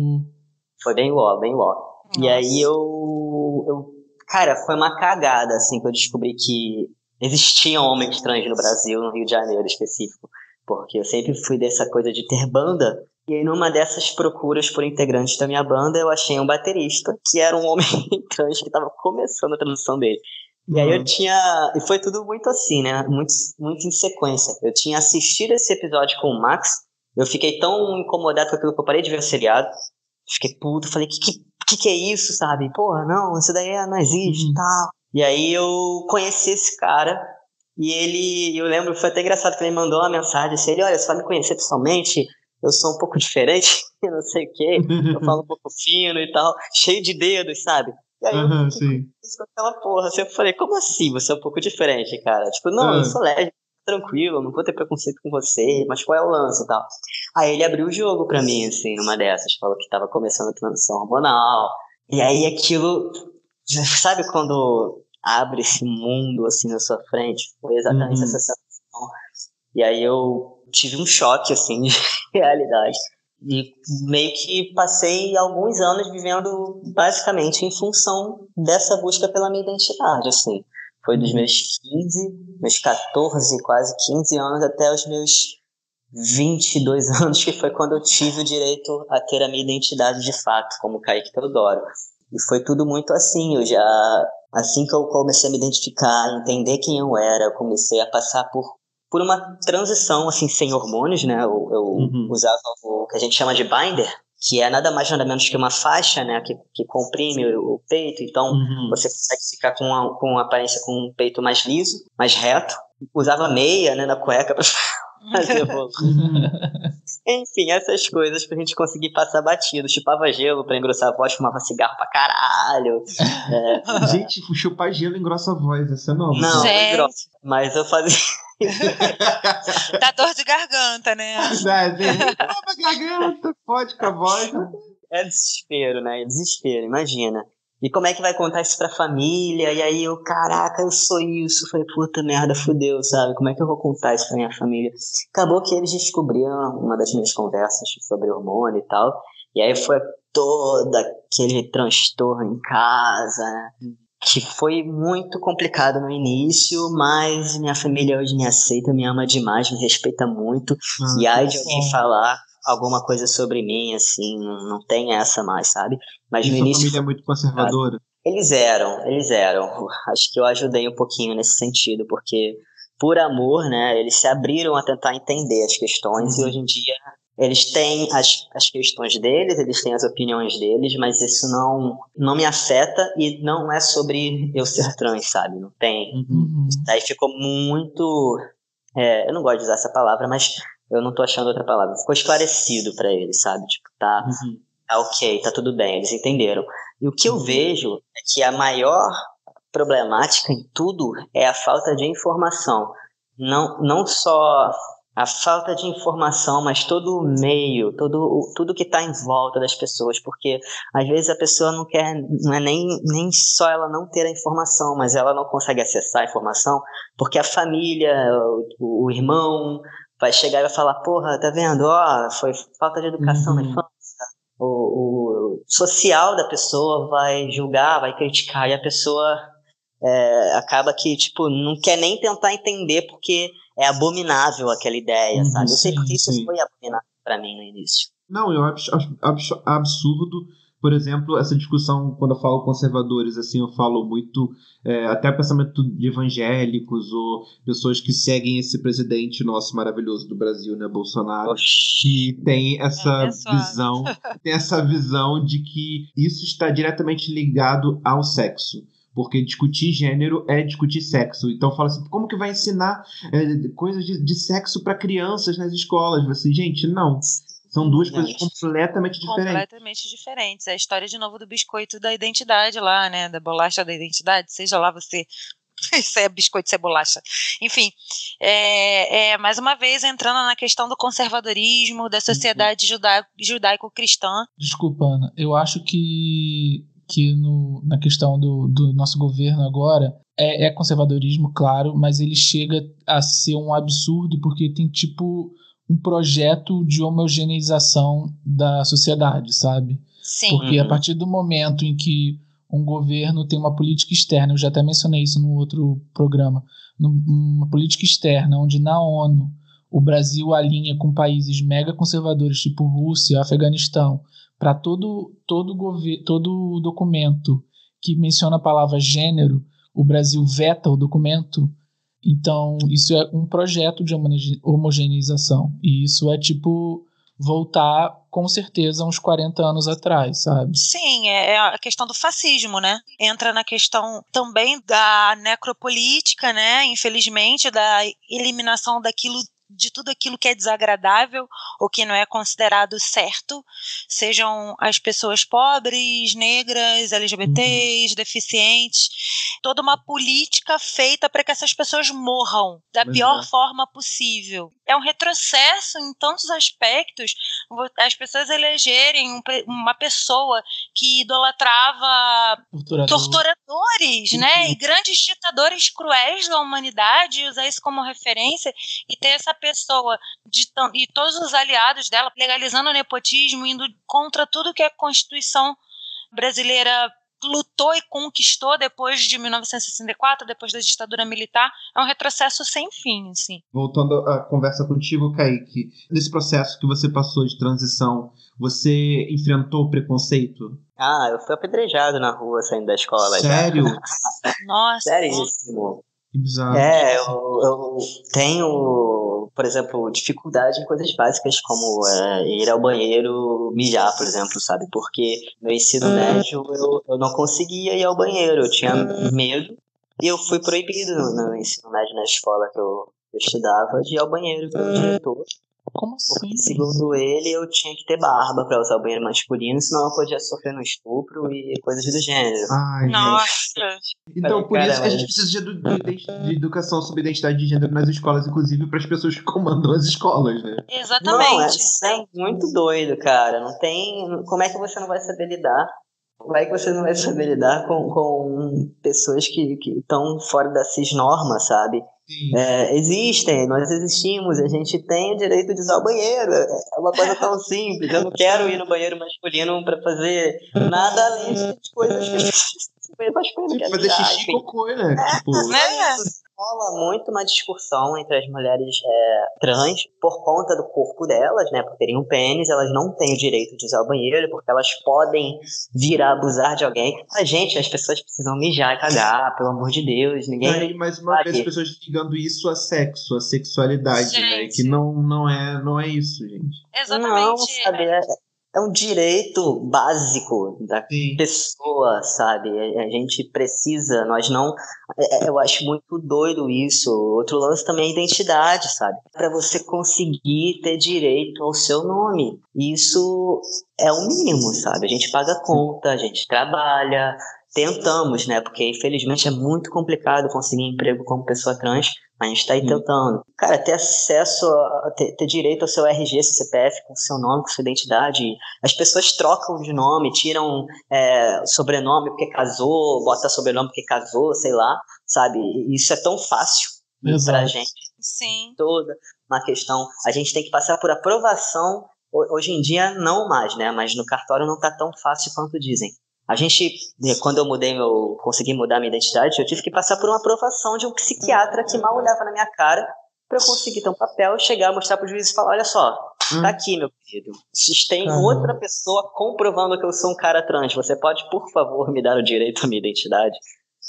foi bem uó, bem uó. E aí eu, eu. Cara, foi uma cagada, assim, que eu descobri que existiam homens trans no Brasil, no Rio de Janeiro específico. Porque eu sempre fui dessa coisa de ter banda e aí, numa dessas procuras por integrantes da minha banda, eu achei um baterista, que era um homem [LAUGHS] trans que estava começando a transição dele. E aí eu uhum. tinha. E foi tudo muito assim, né? Muito, muito em sequência. Eu tinha assistido esse episódio com o Max, eu fiquei tão incomodado com aquilo que eu parei de ver o seriado. Fiquei puto, falei, que, que, que, que é isso, sabe? Porra, não, isso daí não existe e uhum. tal. E aí eu conheci esse cara, e ele, eu lembro, foi até engraçado que ele mandou uma mensagem assim, ele, olha, você vai me conhecer pessoalmente, eu sou um pouco diferente, [LAUGHS] não sei o quê, eu [LAUGHS] falo um pouco fino e tal, cheio de dedos, sabe? E aí uhum, eu fiquei com aquela porra, assim, eu falei, como assim você é um pouco diferente, cara? Tipo, não, uhum. eu sou lésbico, tranquilo, não vou ter preconceito com você, mas qual é o lance e tal? Aí ele abriu o jogo pra mim, assim, numa dessas, falou que tava começando a transição hormonal, e aí aquilo, sabe quando abre esse mundo, assim, na sua frente? Foi exatamente uhum. essa sensação. E aí eu tive um choque, assim, de [LAUGHS] realidade. E meio que passei alguns anos vivendo basicamente em função dessa busca pela minha identidade, assim. Foi dos meus 15, meus 14, quase 15 anos até os meus 22 [LAUGHS] anos, que foi quando eu tive o direito a ter a minha identidade de fato, como Kaique Teodoro. E foi tudo muito assim, eu já, assim que eu comecei a me identificar, entender quem eu era, eu comecei a passar por, por uma transição, assim, sem hormônios, né, eu, eu uhum. usava o que a gente chama de binder, que é nada mais nada menos que uma faixa, né, que, que comprime o, o peito, então uhum. você consegue ficar com uma, com uma aparência com um peito mais liso, mais reto. Usava meia, né, na cueca pra [LAUGHS] fazer [LAUGHS] Enfim, essas coisas pra gente conseguir passar batido. Chupava gelo pra engrossar a voz, fumava cigarro pra caralho. [LAUGHS] É. Gente, chupar gelo engrossa a voz, essa é nova. Não, não engrossa. Mas eu fazia. [LAUGHS] Dá dor de garganta, né? Dá, dá garganta, pode com a voz. É desespero, né? É desespero, imagina. E como é que vai contar isso pra família? E aí eu, caraca, eu sou isso. Falei, puta merda, fudeu, sabe? Como é que eu vou contar isso pra minha família? Acabou que eles descobriram uma das minhas conversas sobre hormônio e tal. E aí foi todo aquele transtorno em casa, né? Que foi muito complicado no início, mas minha família hoje me aceita, me ama demais, me respeita muito. Ah, e aí de alguém falar alguma coisa sobre mim, assim, não, não tem essa mais, sabe? Mas e no início. família é muito conservadora? Eles eram, eles eram. Acho que eu ajudei um pouquinho nesse sentido, porque por amor, né, eles se abriram a tentar entender as questões uhum. e hoje em dia eles têm as, as questões deles, eles têm as opiniões deles, mas isso não, não me afeta e não é sobre eu ser trans, sabe? Não tem. Uhum. Aí ficou muito. É, eu não gosto de usar essa palavra, mas eu não tô achando outra palavra. Ficou esclarecido para eles, sabe? Tipo, tá, uhum. tá ok, tá tudo bem, eles entenderam. E o que eu uhum. vejo é que a maior problemática em tudo é a falta de informação. Não, não só a falta de informação, mas todo o meio, todo, tudo que está em volta das pessoas, porque às vezes a pessoa não quer, não é nem, nem só ela não ter a informação, mas ela não consegue acessar a informação, porque a família, o, o irmão, vai chegar e vai falar, porra, tá vendo? Ó, foi falta de educação uhum. na infância. O, o, social da pessoa vai julgar, vai criticar, e a pessoa é, acaba que, tipo, não quer nem tentar entender porque é abominável aquela ideia, uhum, sabe? Eu sei porque isso foi abominável para mim no início. Não, eu acho, acho absurdo. Por exemplo, essa discussão, quando eu falo conservadores, assim, eu falo muito é, até o pensamento de evangélicos ou pessoas que seguem esse presidente nosso maravilhoso do Brasil, né, Bolsonaro, que tem essa é visão, [LAUGHS] tem essa visão de que isso está diretamente ligado ao sexo porque discutir gênero é discutir sexo. Então fala assim, como que vai ensinar é, coisas de, de sexo para crianças nas escolas? Você, gente, não. São duas coisas completamente diferentes. Completamente diferentes. É a história de novo do biscoito da identidade lá, né? Da bolacha da identidade, seja lá você. [LAUGHS] Isso é biscoito, isso é bolacha. Enfim, é, é, mais uma vez entrando na questão do conservadorismo, da sociedade uhum. judaico-cristã. Desculpa, Ana, eu acho que, que no, na questão do, do nosso governo agora, é, é, conservadorismo, claro, mas ele chega a ser um absurdo porque tem tipo um projeto de homogeneização da sociedade, sabe? Sim. Porque uhum. a partir do momento em que um governo tem uma política externa, eu já até mencionei isso no outro programa, uma política externa onde na ONU o Brasil alinha com países mega conservadores tipo Rússia, Afeganistão, para todo todo todo documento que menciona a palavra gênero, o Brasil veta o documento então, isso é um projeto de homogeneização. E isso é tipo voltar com certeza uns 40 anos atrás, sabe? Sim, é, é a questão do fascismo, né? Entra na questão também da necropolítica, né? Infelizmente, da eliminação daquilo de tudo aquilo que é desagradável ou que não é considerado certo, sejam as pessoas pobres, negras, LGBTs, uhum. deficientes, toda uma política feita para que essas pessoas morram da pior é. forma possível. É um retrocesso em tantos aspectos. As pessoas elegerem uma pessoa que idolatrava Torturador. torturadores, né? E grandes ditadores cruéis da humanidade, usar isso como referência e ter essa pessoa de, e todos os aliados dela legalizando o nepotismo, indo contra tudo que a Constituição brasileira lutou e conquistou depois de 1964, depois da ditadura militar, é um retrocesso sem fim, assim. Voltando à conversa contigo, Kaique, nesse processo que você passou de transição, você enfrentou preconceito? Ah, eu fui apedrejado na rua saindo da escola. Sério? [LAUGHS] Nossa. Seríssimo. Que bizarro. É, eu, eu tenho, por exemplo, dificuldade em coisas básicas como é, ir ao banheiro mijar, por exemplo, sabe? Porque no ensino médio eu, eu não conseguia ir ao banheiro, eu tinha medo e eu fui proibido no, no ensino médio na escola que eu, eu estudava de ir ao banheiro pelo diretor. Como assim? Porque, segundo ele, eu tinha que ter barba pra usar o banheiro masculino, senão eu podia sofrer no estupro e coisas do gênero. Ai, gente. Nossa. Então, por isso que a gente precisa de, edu- de de educação sobre identidade de gênero nas escolas, inclusive para as pessoas que comandam as escolas, né? Exatamente. Não, é, isso é muito doido, cara. Não tem. Como é que você não vai saber lidar? Como é que você não vai saber lidar com, com pessoas que estão fora da cisnorma, sabe? É, existem, nós existimos, a gente tem o direito de usar o banheiro. É uma coisa tão simples. Eu não quero ir no banheiro masculino pra fazer nada além de coisas que o banheiro masculino quer fazer xixi e cocô, né? Tipo, Né? rola muito uma discussão entre as mulheres é, trans por conta do corpo delas, né? Por terem um pênis, elas não têm o direito de usar o banheiro, porque elas podem vir a abusar de alguém. A gente, as pessoas precisam mijar e cagar, pelo amor de Deus. Ninguém. aí, mais uma vez, as pessoas ligando isso a sexo, a sexualidade, né? Gente. Que não, não, é, não é isso, gente. Não, Exatamente. sabe? É, é um direito básico da Sim. pessoa, sabe? A gente precisa, nós não. é- é- Eu acho muito doido isso. Outro lance também é a identidade, sabe? Para você conseguir ter direito ao seu nome. Isso é o mínimo, sabe? A gente paga conta, a gente trabalha, tentamos, né? Porque infelizmente é muito complicado conseguir emprego como pessoa trans. A gente tá aí Sim. tentando. Cara, ter acesso, a, ter, ter direito ao seu RG, seu CPF, com seu nome, com sua identidade. As pessoas trocam de nome, tiram é, sobrenome porque casou, bota sobrenome porque casou, sei lá, sabe? Isso é tão fácil pra Exato. gente Sim. toda uma questão. A gente tem que passar por aprovação. Ho- Hoje em dia, não mais, né? Mas no cartório não tá tão fácil quanto dizem. A gente, eh, quando eu mudei meu, consegui mudar minha identidade, eu tive que passar por uma aprovação de um psiquiatra que mal olhava na minha cara para eu conseguir ter um papel, chegar, mostrar pro juiz e falar, olha só, Hum. tá aqui, meu querido. Se tem Caramba. outra pessoa comprovando que eu sou um cara trans, você pode, por favor, me dar o direito à minha identidade?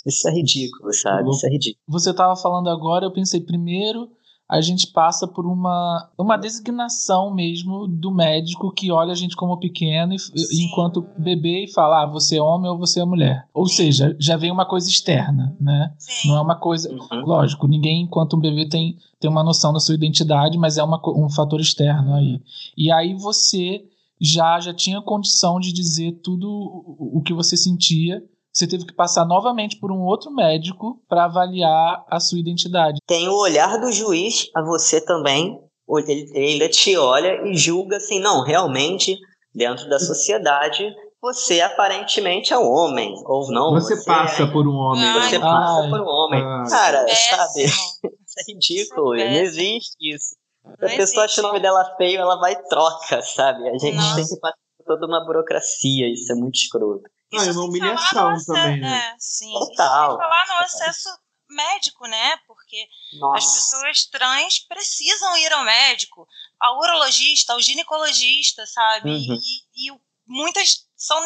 Isso é ridículo, sabe? Isso é ridículo. Você estava falando agora, eu pensei, primeiro a gente passa por uma, uma designação mesmo do médico que olha a gente como pequeno e, enquanto bebê e fala, ah, você é homem ou você é mulher. Ou Sim. seja, já vem uma coisa externa, né? Sim. Não é uma coisa. Uhum. Lógico, ninguém, enquanto um bebê, tem, tem uma noção da sua identidade, mas é uma, um fator externo aí. E aí você já, já tinha condição de dizer tudo o que você sentia. Você teve que passar novamente por um outro médico para avaliar a sua identidade. tem o olhar do juiz a você também. Ele, ele ainda te olha e julga assim, não, realmente, dentro da sociedade, você aparentemente é um homem, ou não. Você passa por um homem. Ai, Você passa Ai. por um homem. Ai. Cara, sabe? Péssimo. [LAUGHS] Isso é ridículo, Isso é não péssimo. existe isso. Se a pessoa acha o nome dela feio, ela vai e troca, sabe? A gente Nossa. tem que passar por toda uma burocracia, isso é muito escroto. Ah, é uma humilhação também, né? É, sim. Isso Total. Sem falar no acesso médico, né? Porque as Nossa. pessoas trans precisam ir ao médico, ao urologista, ao ginecologista, sabe? Uhum. E, e muitas são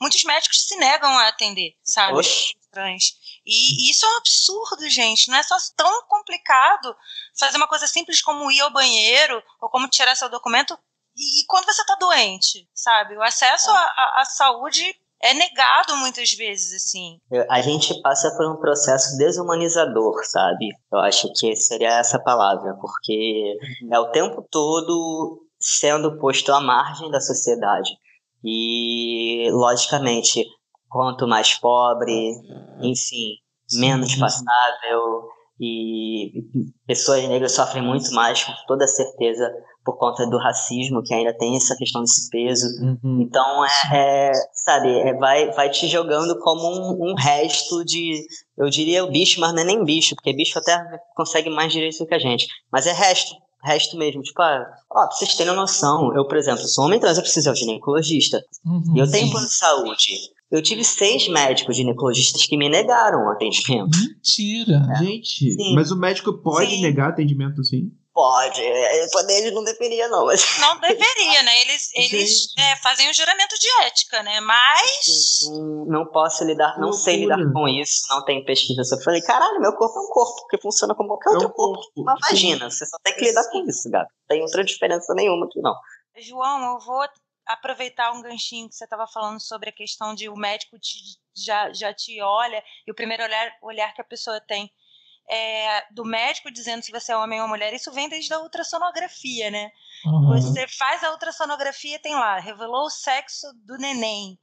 muitos médicos se negam a atender, sabe? Oxe. trans. E, e isso é um absurdo, gente. Não é só tão complicado fazer uma coisa simples como ir ao banheiro ou como tirar seu documento. E, e quando você está doente, sabe? O acesso à à- à saúde é negado muitas vezes, assim. A gente passa por um processo desumanizador, sabe? Eu acho que seria essa palavra, porque é o tempo todo sendo posto à margem da sociedade. E, logicamente, quanto mais pobre, enfim, menos passável, e pessoas negras sofrem muito mais, com toda certeza, por conta do racismo, que ainda tem essa questão desse peso. Uhum. Então, é, é, sabe, é, vai, vai te jogando como um, um resto de. Eu diria o bicho, mas não é nem bicho, porque bicho até consegue mais direito do que a gente. Mas é resto, resto mesmo. Tipo, ah, ó, pra vocês terem noção, eu, por exemplo, sou homem trans, eu preciso ir ao ginecologista. Uhum. E eu tenho plano de saúde. Eu tive seis médicos ginecologistas que me negaram o atendimento. Mentira. Gente, Sim. mas o médico pode Sim. negar atendimento assim? Pode, é, poder ele não deveria, não, mas. Não deveria, né? Eles, [LAUGHS] eles é, fazem um juramento de ética, né? Mas. Não posso lidar, não sei lidar com isso, não tenho pesquisa sobre. Falei, caralho, meu corpo é um corpo, que funciona como qualquer É outro um corpo. corpo. Uma Sim. vagina, você só tem que lidar com isso, gato. Não tem outra diferença nenhuma aqui, não. João, eu vou aproveitar um ganchinho que você estava falando sobre a questão de o médico te- já, já te olha e o primeiro olhar, olhar que a pessoa tem é, do médico dizendo se você é homem ou mulher, isso vem desde a ultrassonografia, né? Uhum. Você faz a ultrassonografia, tem lá, revelou o sexo do neném.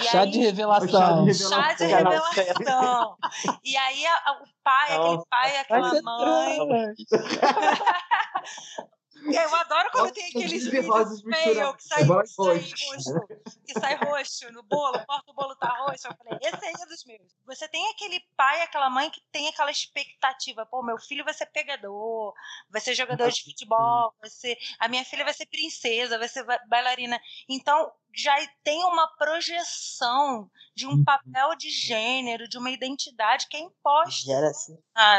E Chá aí- de revelação. Chá de Chá de Revelação. revelação. E aí a- a- o pai, aquele Nossa, pai, Vai aquela mãe. [LAUGHS] Eu adoro quando tem aqueles de vídeos feio que sai, que sai roxo. Que sai roxo no bolo, corta o bolo tá roxo. Eu falei, esse aí é dos meus. Você tem aquele pai, aquela mãe que tem aquela expectativa. Pô, meu filho vai ser pegador, vai ser jogador de futebol, vai ser. A minha filha vai ser princesa, vai ser ba- bailarina. Então, já tem uma projeção de um Uhum. papel de gênero, de uma identidade que é imposta. Gera assim,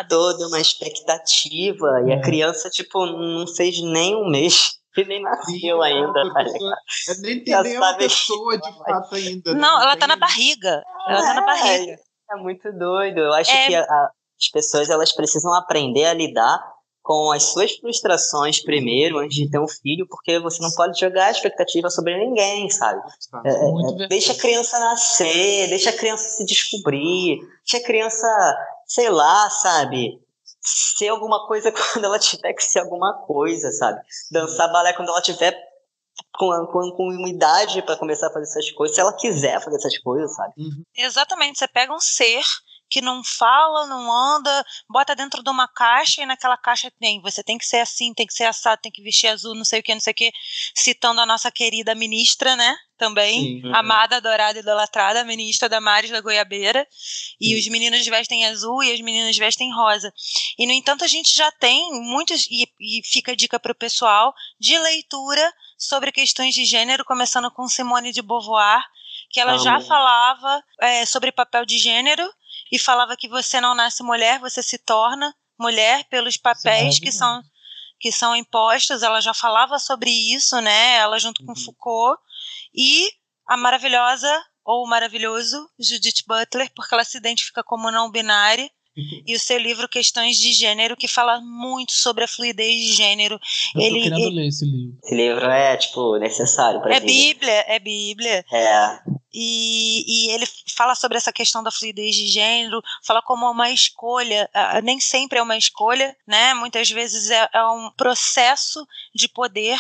toda uma expectativa. E É. a criança, tipo, não fez nem um mês. [LAUGHS] E nem nasceu ainda, a tá é, Nem tem nenhuma sabe. pessoa de fato ainda. né? Não, ela tá na barriga. Ela tá na É, barriga. É muito doido. Eu acho É. que a- a- as pessoas elas precisam aprender a lidar com as suas frustrações primeiro, antes de ter um filho, porque você não pode jogar a expectativa sobre ninguém, sabe? É, é, é, deixa a criança nascer, deixa a criança se descobrir, deixa a criança, sei lá, sabe? Ser alguma coisa [LAUGHS] quando ela tiver que ser alguma coisa, sabe? Dançar balé quando ela tiver com, com, com uma idade para começar a fazer essas coisas, se ela quiser fazer essas coisas, sabe? Exatamente, você pega um ser que não fala, não anda, bota dentro de uma caixa e naquela caixa tem, você tem que ser assim, tem que ser assado, tem que vestir azul, não sei o que, não sei o que, citando a nossa querida ministra, né, também, Sim. amada, adorada, idolatrada, a ministra Damares da Goiabeira, e os meninos vestem azul e as meninas vestem rosa. E, no entanto, a gente já tem muitos, e, e fica a dica para o pessoal, de leitura sobre questões de gênero, começando com Simone de Beauvoir, que ela já Amo. falava é, sobre papel de gênero e falava que você não nasce mulher, você se torna mulher pelos papéis que são que são impostos. Ela já falava sobre isso, né? Ela junto com Uhum. Foucault e a maravilhosa ou maravilhoso Judith Butler, porque ela se identifica como não binária. E o seu livro Questões de Gênero, que fala muito sobre a fluidez de gênero. Eu tô Ele- querendo ele- ler esse livro. Esse livro é, tipo, necessário pra É vida. Bíblia, é Bíblia. É, E, e ele fala sobre essa questão da fluidez de gênero, fala como é uma escolha, nem sempre é uma escolha, né? Muitas vezes é, é um processo de poder.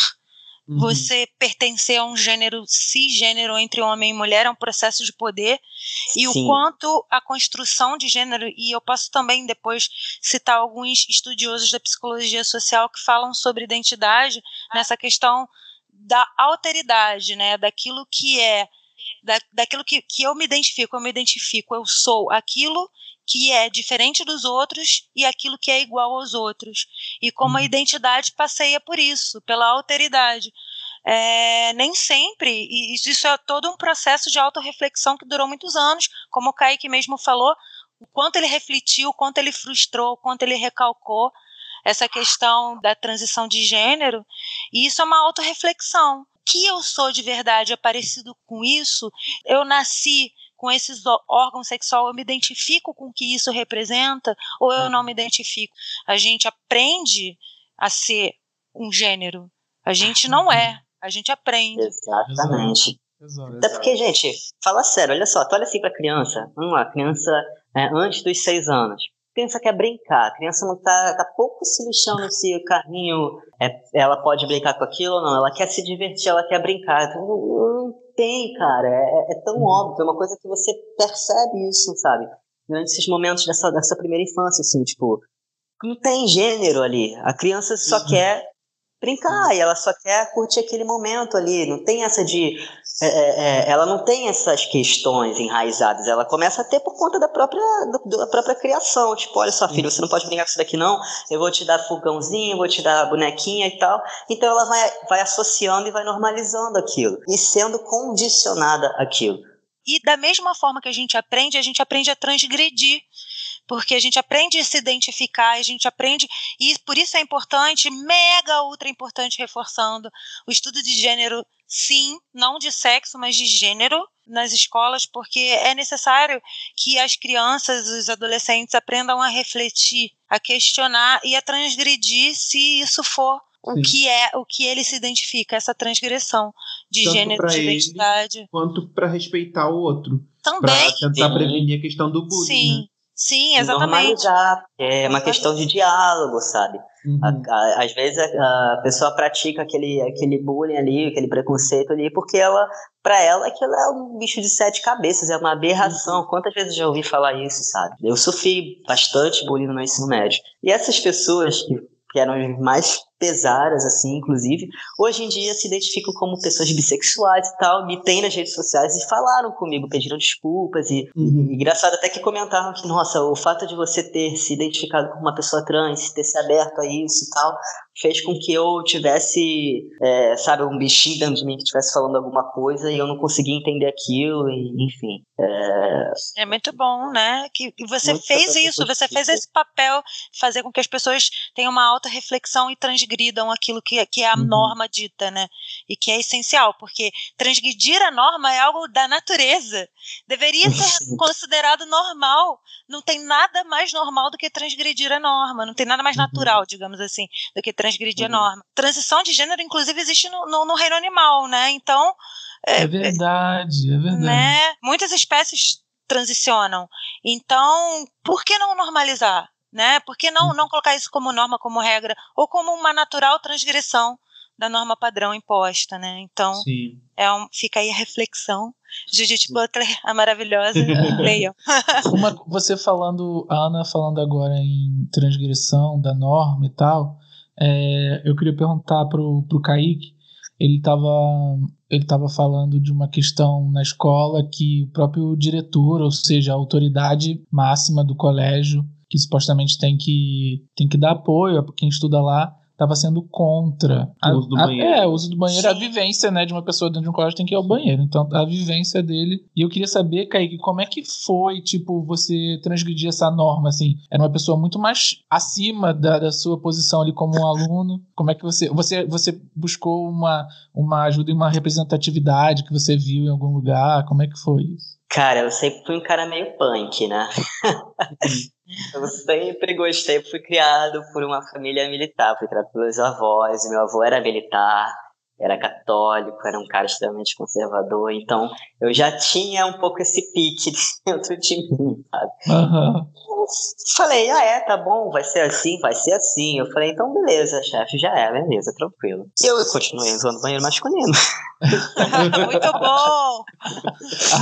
Uhum. Você pertencer a um gênero cisgênero entre homem e mulher é um processo de poder. E o Sim. quanto a construção de gênero, e eu posso também depois citar alguns estudiosos da psicologia social que falam sobre identidade nessa questão da alteridade, né? Daquilo que é, da, daquilo que, que eu me identifico, eu me identifico, eu sou aquilo que é diferente dos outros e aquilo que é igual aos outros. E como a identidade passeia por isso, pela alteridade. É, nem sempre, e isso é todo um processo de autorreflexão que durou muitos anos, como o Kaique mesmo falou, o quanto ele refletiu, o quanto ele frustrou, o quanto ele recalcou essa questão da transição de gênero, e isso é uma autorreflexão. Que eu sou de verdade é parecido com isso? Eu nasci com esses órgãos sexuais, eu me identifico com o que isso representa, ou eu não me identifico? A gente aprende a ser um gênero. A gente não é, a gente aprende. exatamente. Exato. Até porque, gente, fala sério, olha só, tu olha assim pra criança, vamos lá, criança é, antes dos seis anos. A criança quer brincar, a criança não tá, tá pouco se lixando se o carrinho é, ela pode brincar com aquilo ou não, ela quer se divertir, ela quer brincar. Então, tem, cara, é, é tão óbvio, é uma coisa que você percebe isso, sabe? Durante esses momentos dessa, dessa primeira infância, assim, tipo, não tem gênero ali, a criança só quer brincar e ela só quer curtir aquele momento ali, não tem essa de é, é, é, ela não tem essas questões enraizadas, ela começa a ter por conta da própria, da própria criação. Tipo, olha só, filho, você não pode brincar com isso daqui, não. Eu vou te dar fogãozinho, vou te dar bonequinha e tal. Então ela vai, vai associando e vai normalizando aquilo e sendo condicionada aquilo. E da mesma forma que a gente aprende, a gente aprende a transgredir porque a gente aprende a se identificar, a gente aprende, e por isso é importante, mega ultra importante, reforçando o estudo de gênero, sim, não de sexo, mas de gênero nas escolas, porque é necessário que as crianças, os adolescentes aprendam a refletir, a questionar e a transgredir se isso for o que é o que ele se identifica, essa transgressão de Tanto gênero, de identidade. Ele, quanto para respeitar o outro. Também. Para tentar prevenir a questão do bullying. Sim. Né? Sim, exatamente. Normalizar, é uma questão de diálogo, sabe? Uhum. A, a, às vezes a, a, pessoa pratica aquele, aquele bullying ali, aquele preconceito ali, porque ela, para ela, aquilo é um bicho de sete cabeças, é uma aberração. Uhum. Quantas vezes eu já ouvi falar isso, sabe? Eu sofri bastante bullying no ensino médio. E essas pessoas que que eram as mais pesadas, assim, inclusive, hoje em dia se identificam como pessoas bissexuais e tal, me tem nas redes sociais e falaram comigo, pediram desculpas e, uhum. e, engraçado até que comentaram que, nossa, o fato de você ter se identificado como uma pessoa trans, ter se aberto a isso e tal, fez com que eu tivesse, é, sabe, um bichinho dentro de mim que estivesse falando alguma coisa e eu não conseguia entender aquilo, e, enfim. É... é muito bom, né? Que você muito fez isso, você fez esse papel, fazer com que as pessoas tenham uma alta reflexão e transgridam aquilo que, que é a uhum. norma dita, né? E que é essencial, porque transgredir a norma é algo da natureza. Deveria ser considerado normal. Não tem nada mais normal do que transgredir a norma, não tem nada mais uhum. natural, digamos assim, do que transgredir uhum. a norma. Transição de gênero, inclusive, existe no, no, no reino animal, né? Então. É, é verdade, é verdade. Né? Muitas espécies transicionam. Então, por que não normalizar? Né? Por que não, não colocar isso como norma, como regra, ou como uma natural transgressão da norma padrão imposta, né? Então, é um, fica aí a reflexão. Judith Butler, [LAUGHS] a maravilhosa, [LAUGHS] leiam. [LAUGHS] Uma, você falando, a Ana falando agora em transgressão da norma e tal, é, eu queria perguntar pro, pro Kaique, ele estava ele tava falando de uma questão na escola que o próprio diretor, ou seja, a autoridade máxima do colégio, que supostamente tem que, tem que dar apoio a quem estuda lá, estava sendo contra a, o uso do banheiro. é, o uso do banheiro, Sim. a vivência, né, de uma pessoa dentro de um colégio tem que ir ao banheiro. Então, a vivência dele. E eu queria saber, Kaique, como é que foi, tipo, você transgredir essa norma, assim? Era uma pessoa muito mais acima da, da sua posição ali como um [LAUGHS] aluno. Como é que você. Você, você buscou uma, uma ajuda e uma representatividade que você viu em algum lugar? Como é que foi isso? Cara, eu sempre fui um cara meio punk, né? Eu sempre gostei, fui criado por uma família militar, fui criado pelos avós, meu avô era militar, era católico, era um cara extremamente conservador, então eu já tinha um pouco esse pique [LAUGHS] dentro de mim, sabe? Uhum. Falei, ah é, tá bom, vai ser assim, vai ser assim. Eu falei, então beleza, chefe, já é, beleza, tranquilo. E eu continuei usando banheiro masculino. [LAUGHS] Muito bom!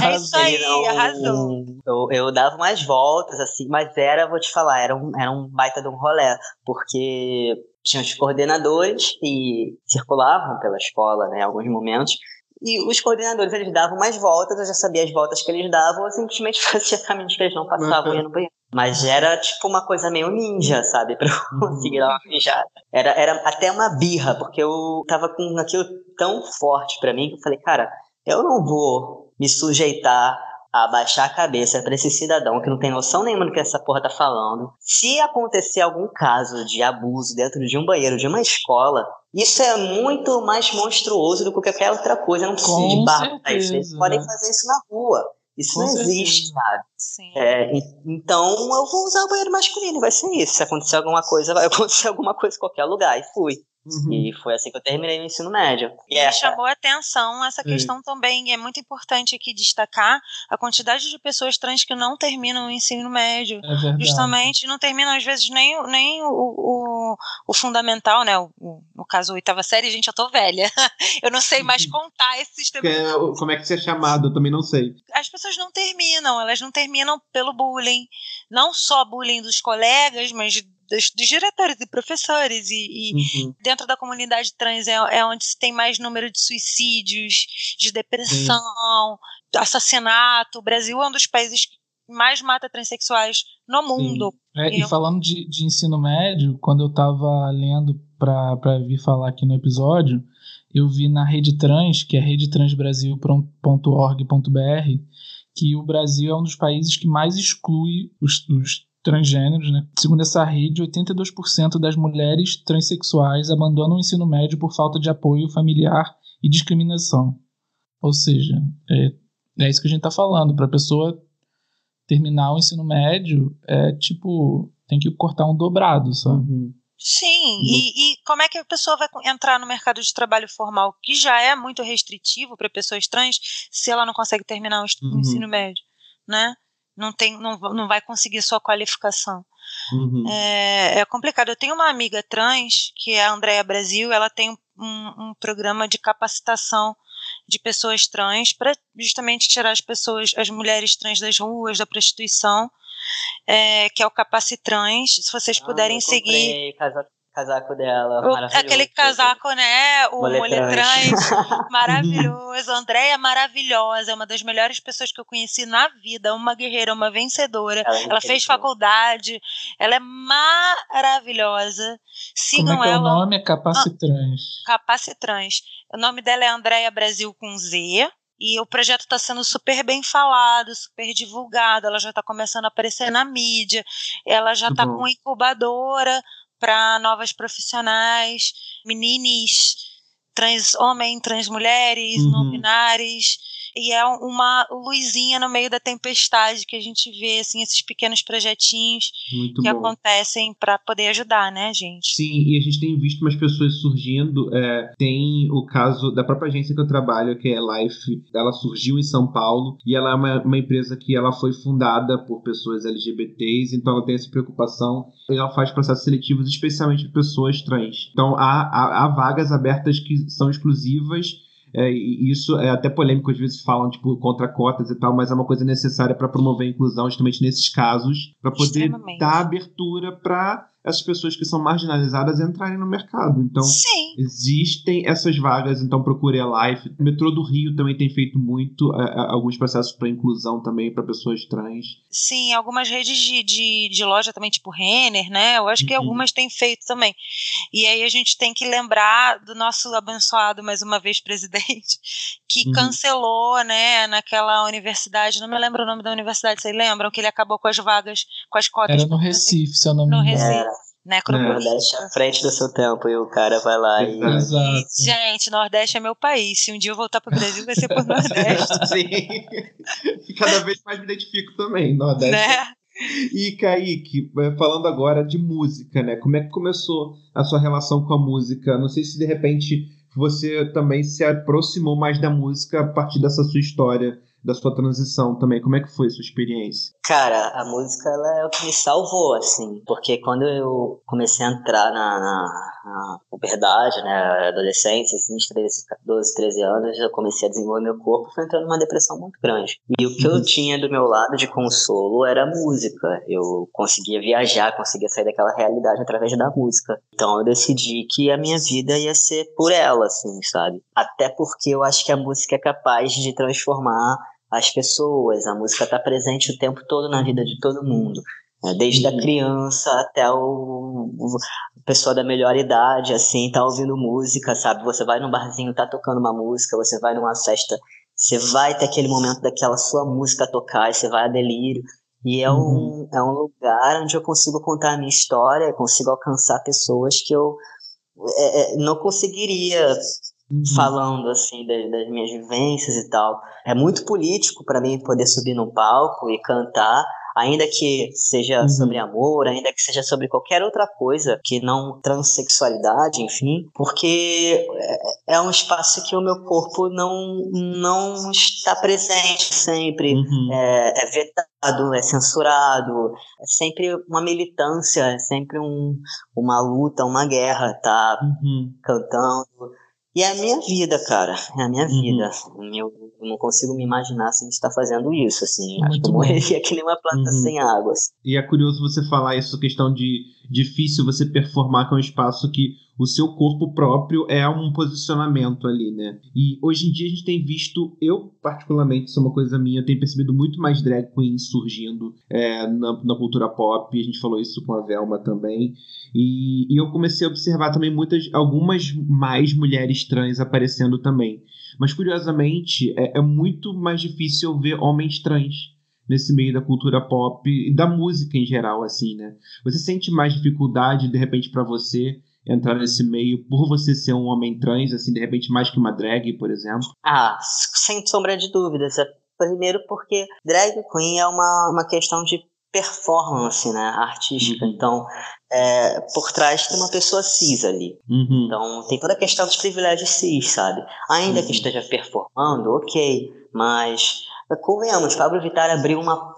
É isso aí, arrasou. Eu, eu dava umas voltas, assim, mas era, vou te falar, era um, era um baita de um rolé, porque tinha os coordenadores que circulavam pela escola, né, em alguns momentos, e os coordenadores eles davam mais voltas, eu já sabia as voltas que eles davam, eu simplesmente [LAUGHS] fazia caminhos que eles não passavam uhum. ia no banheiro. Mas era tipo uma coisa meio ninja, sabe? Pra eu uhum. conseguir dar uma mijada. Era, era até uma birra, porque eu tava com aquilo tão forte para mim que eu falei, cara, eu não vou me sujeitar a baixar a cabeça para esse cidadão que não tem noção nenhuma do que essa porra tá falando. Se acontecer algum caso de abuso dentro de um banheiro de uma escola, isso é muito mais monstruoso do que qualquer outra coisa. Não precisa de barra. Eles podem fazer isso na rua. Isso não existe, sabe? É, então eu vou usar o banheiro masculino, vai ser isso. Se acontecer alguma coisa, vai [LAUGHS] acontecer alguma coisa em qualquer lugar. E fui. Uhum. E foi assim que eu terminei o ensino médio. E, e chamou a atenção essa questão também. É muito importante aqui destacar a quantidade de pessoas trans que não terminam o ensino médio. É justamente não terminam, às vezes, nem, nem o, o, o fundamental, né? O, o, no caso, a oitava série, gente, eu tô velha. [LAUGHS] eu não sei mais uhum. contar esse sistema. É, como é que isso é chamado? Eu também não sei. As pessoas não terminam, elas não terminam pelo bullying. Não só bullying dos colegas, mas dos, dos diretores e professores e, e uhum. dentro da comunidade trans é, é, onde se tem mais número de suicídios, de depressão, Sim. assassinato. O Brasil é um dos países que mais mata transexuais no mundo. É, e falando de, de, ensino médio, quando eu estava lendo para vir falar aqui no episódio, eu vi na Rede Trans, que é redetransbrasil.org.br, que o Brasil é um dos países que mais exclui os, os transgêneros, né? Segundo essa rede, 82% das mulheres transexuais abandonam o ensino médio por falta de apoio familiar e discriminação. Ou seja, é, é isso que a gente está falando. Para a pessoa terminar o ensino médio, é tipo, tem que cortar um dobrado, sabe? Uhum. Sim, e, e, como é que a pessoa vai entrar no mercado de trabalho formal, que já é muito restritivo para pessoas trans, se ela não consegue terminar o uhum. ensino médio, né? Não, tem, não, não vai conseguir sua qualificação. Uhum. É, é, complicado. Eu tenho uma amiga trans, que é a Andrea Brasil, ela tem um, um programa de capacitação de pessoas trans para justamente tirar as pessoas, as mulheres trans das ruas, da prostituição é, que é o Capacitrans. Se vocês ah, puderem seguir. Casaco, casaco dela. O, aquele casaco, né? O Moletrans. [LAUGHS] maravilhoso. Andréia é maravilhosa. É uma das melhores pessoas que eu conheci na vida. Uma guerreira, uma vencedora. Ela, é ela fez faculdade. Ela é maravilhosa. Sigam Como é que ela. É o nome é Capacitrans. Ah, Capacitrans. O nome dela é Andréia Brasil com Z. E o projeto está sendo super bem falado, super divulgado, ela já está começando a aparecer na mídia, ela já está com incubadora para novas profissionais, meninas, trans homem, trans mulheres, uhum. não binários e é uma luzinha no meio da tempestade que a gente vê assim esses pequenos projetinhos Muito que bom. acontecem para poder ajudar, né, gente? Sim, e a gente tem visto umas pessoas surgindo. É, tem o caso da própria agência que eu trabalho, que é Life. Ela surgiu em São Paulo e ela é uma, uma empresa que ela foi fundada por pessoas LGBTs, então ela tem essa preocupação. Ela faz processos seletivos especialmente para pessoas trans. Então há, há, há vagas abertas que são exclusivas é, e isso é até polêmico, às vezes falam tipo, contra cotas e tal, mas é uma coisa necessária para promover a inclusão, justamente nesses casos, para poder dar abertura para essas pessoas que são marginalizadas entrarem no mercado. Então, Sim. existem essas vagas, então procure a Life. O metrô do Rio também tem feito muito uh, alguns processos para inclusão também para pessoas trans. Sim, algumas redes de, de, de, loja também, tipo Renner, né? Eu acho uhum. que algumas têm feito também. E aí a gente tem que lembrar do nosso abençoado, mais uma vez, presidente, que uhum. cancelou, né, naquela universidade, não me lembro o nome da universidade, vocês lembram? Que ele acabou com as vagas, com as cotas. Era no Recife, se eu não me engano. No Recife. Necropolita. Nordeste à frente do seu tempo e o cara vai lá e. Exato. Gente, Nordeste é meu país. Se um dia eu voltar para o Brasil, vai ser por [LAUGHS] Nordeste. Sim. Cada vez mais me identifico também, Nordeste. Né? E Kaique, é, falando agora de música, né? Como é que começou a sua relação com a música? Não sei se de repente você também se aproximou mais da música a partir dessa sua história da sua transição também. Como é que foi a sua experiência? Cara, a música ela é o que me salvou, assim, porque quando eu comecei a entrar na, na, na puberdade, né, adolescência, assim, de 13, 12, 13 anos, eu comecei a desenvolver meu corpo, fui entrando numa depressão muito grande. E o que eu uhum. tinha do meu lado de consolo era a música. Eu conseguia viajar, conseguia sair daquela realidade através da música. Então eu decidi que a minha vida ia ser por ela, assim, sabe? Até porque eu acho que a música é capaz de transformar as pessoas, a música está presente o tempo todo na vida de todo mundo. Né? Desde a uhum. criança até o, o pessoa da melhor idade, assim, tá ouvindo música, sabe? Você vai num barzinho, tá tocando uma música, você vai numa festa, você vai ter aquele momento daquela sua música tocar, você vai a delírio. E é, uhum. um, é um lugar onde eu consigo contar a minha história, consigo alcançar pessoas que eu é, é não conseguiria Uhum. falando assim das, das, minhas vivências e tal. É muito político para mim poder subir no palco e cantar, ainda que seja uhum. sobre amor, ainda que seja sobre qualquer outra coisa que não transexualidade, enfim, porque é, é um espaço que o meu corpo não, não está presente sempre, uhum. é, é vetado, é censurado, é sempre uma militância, é sempre um, uma luta, uma guerra, tá uhum. cantando e é a minha vida, cara. É a minha uhum. vida. Eu, eu não consigo me imaginar sem estar fazendo isso, assim. Muito Acho que eu morreria [LAUGHS] que nem uma planta uhum. sem água. E é curioso você falar isso, questão de difícil você performar, que é um espaço que o seu corpo próprio é um posicionamento ali, né? E hoje em dia a gente tem visto, eu particularmente, isso é uma coisa minha, eu tenho percebido muito mais drag queens surgindo é, na, na, cultura pop, a gente falou isso com a Velma também, e, e eu comecei a observar também muitas, algumas mais mulheres trans aparecendo também. Mas curiosamente, é, é muito mais difícil ver homens trans nesse meio da cultura pop e da música em geral, assim, né? Você sente mais dificuldade, de repente, para você entrar nesse meio por você ser um homem trans, assim, de repente, mais que uma drag, por exemplo? Ah, sem sombra de dúvidas. É, primeiro porque drag queen é uma, uma questão de performance, né, artística. Uhum. Então, é, por trás tem uma pessoa cis ali. Uhum. Então, tem toda a questão dos privilégios cis, sabe? Ainda uhum. que esteja performando, ok, mas convenhamos, Pablo Vittar abriu uma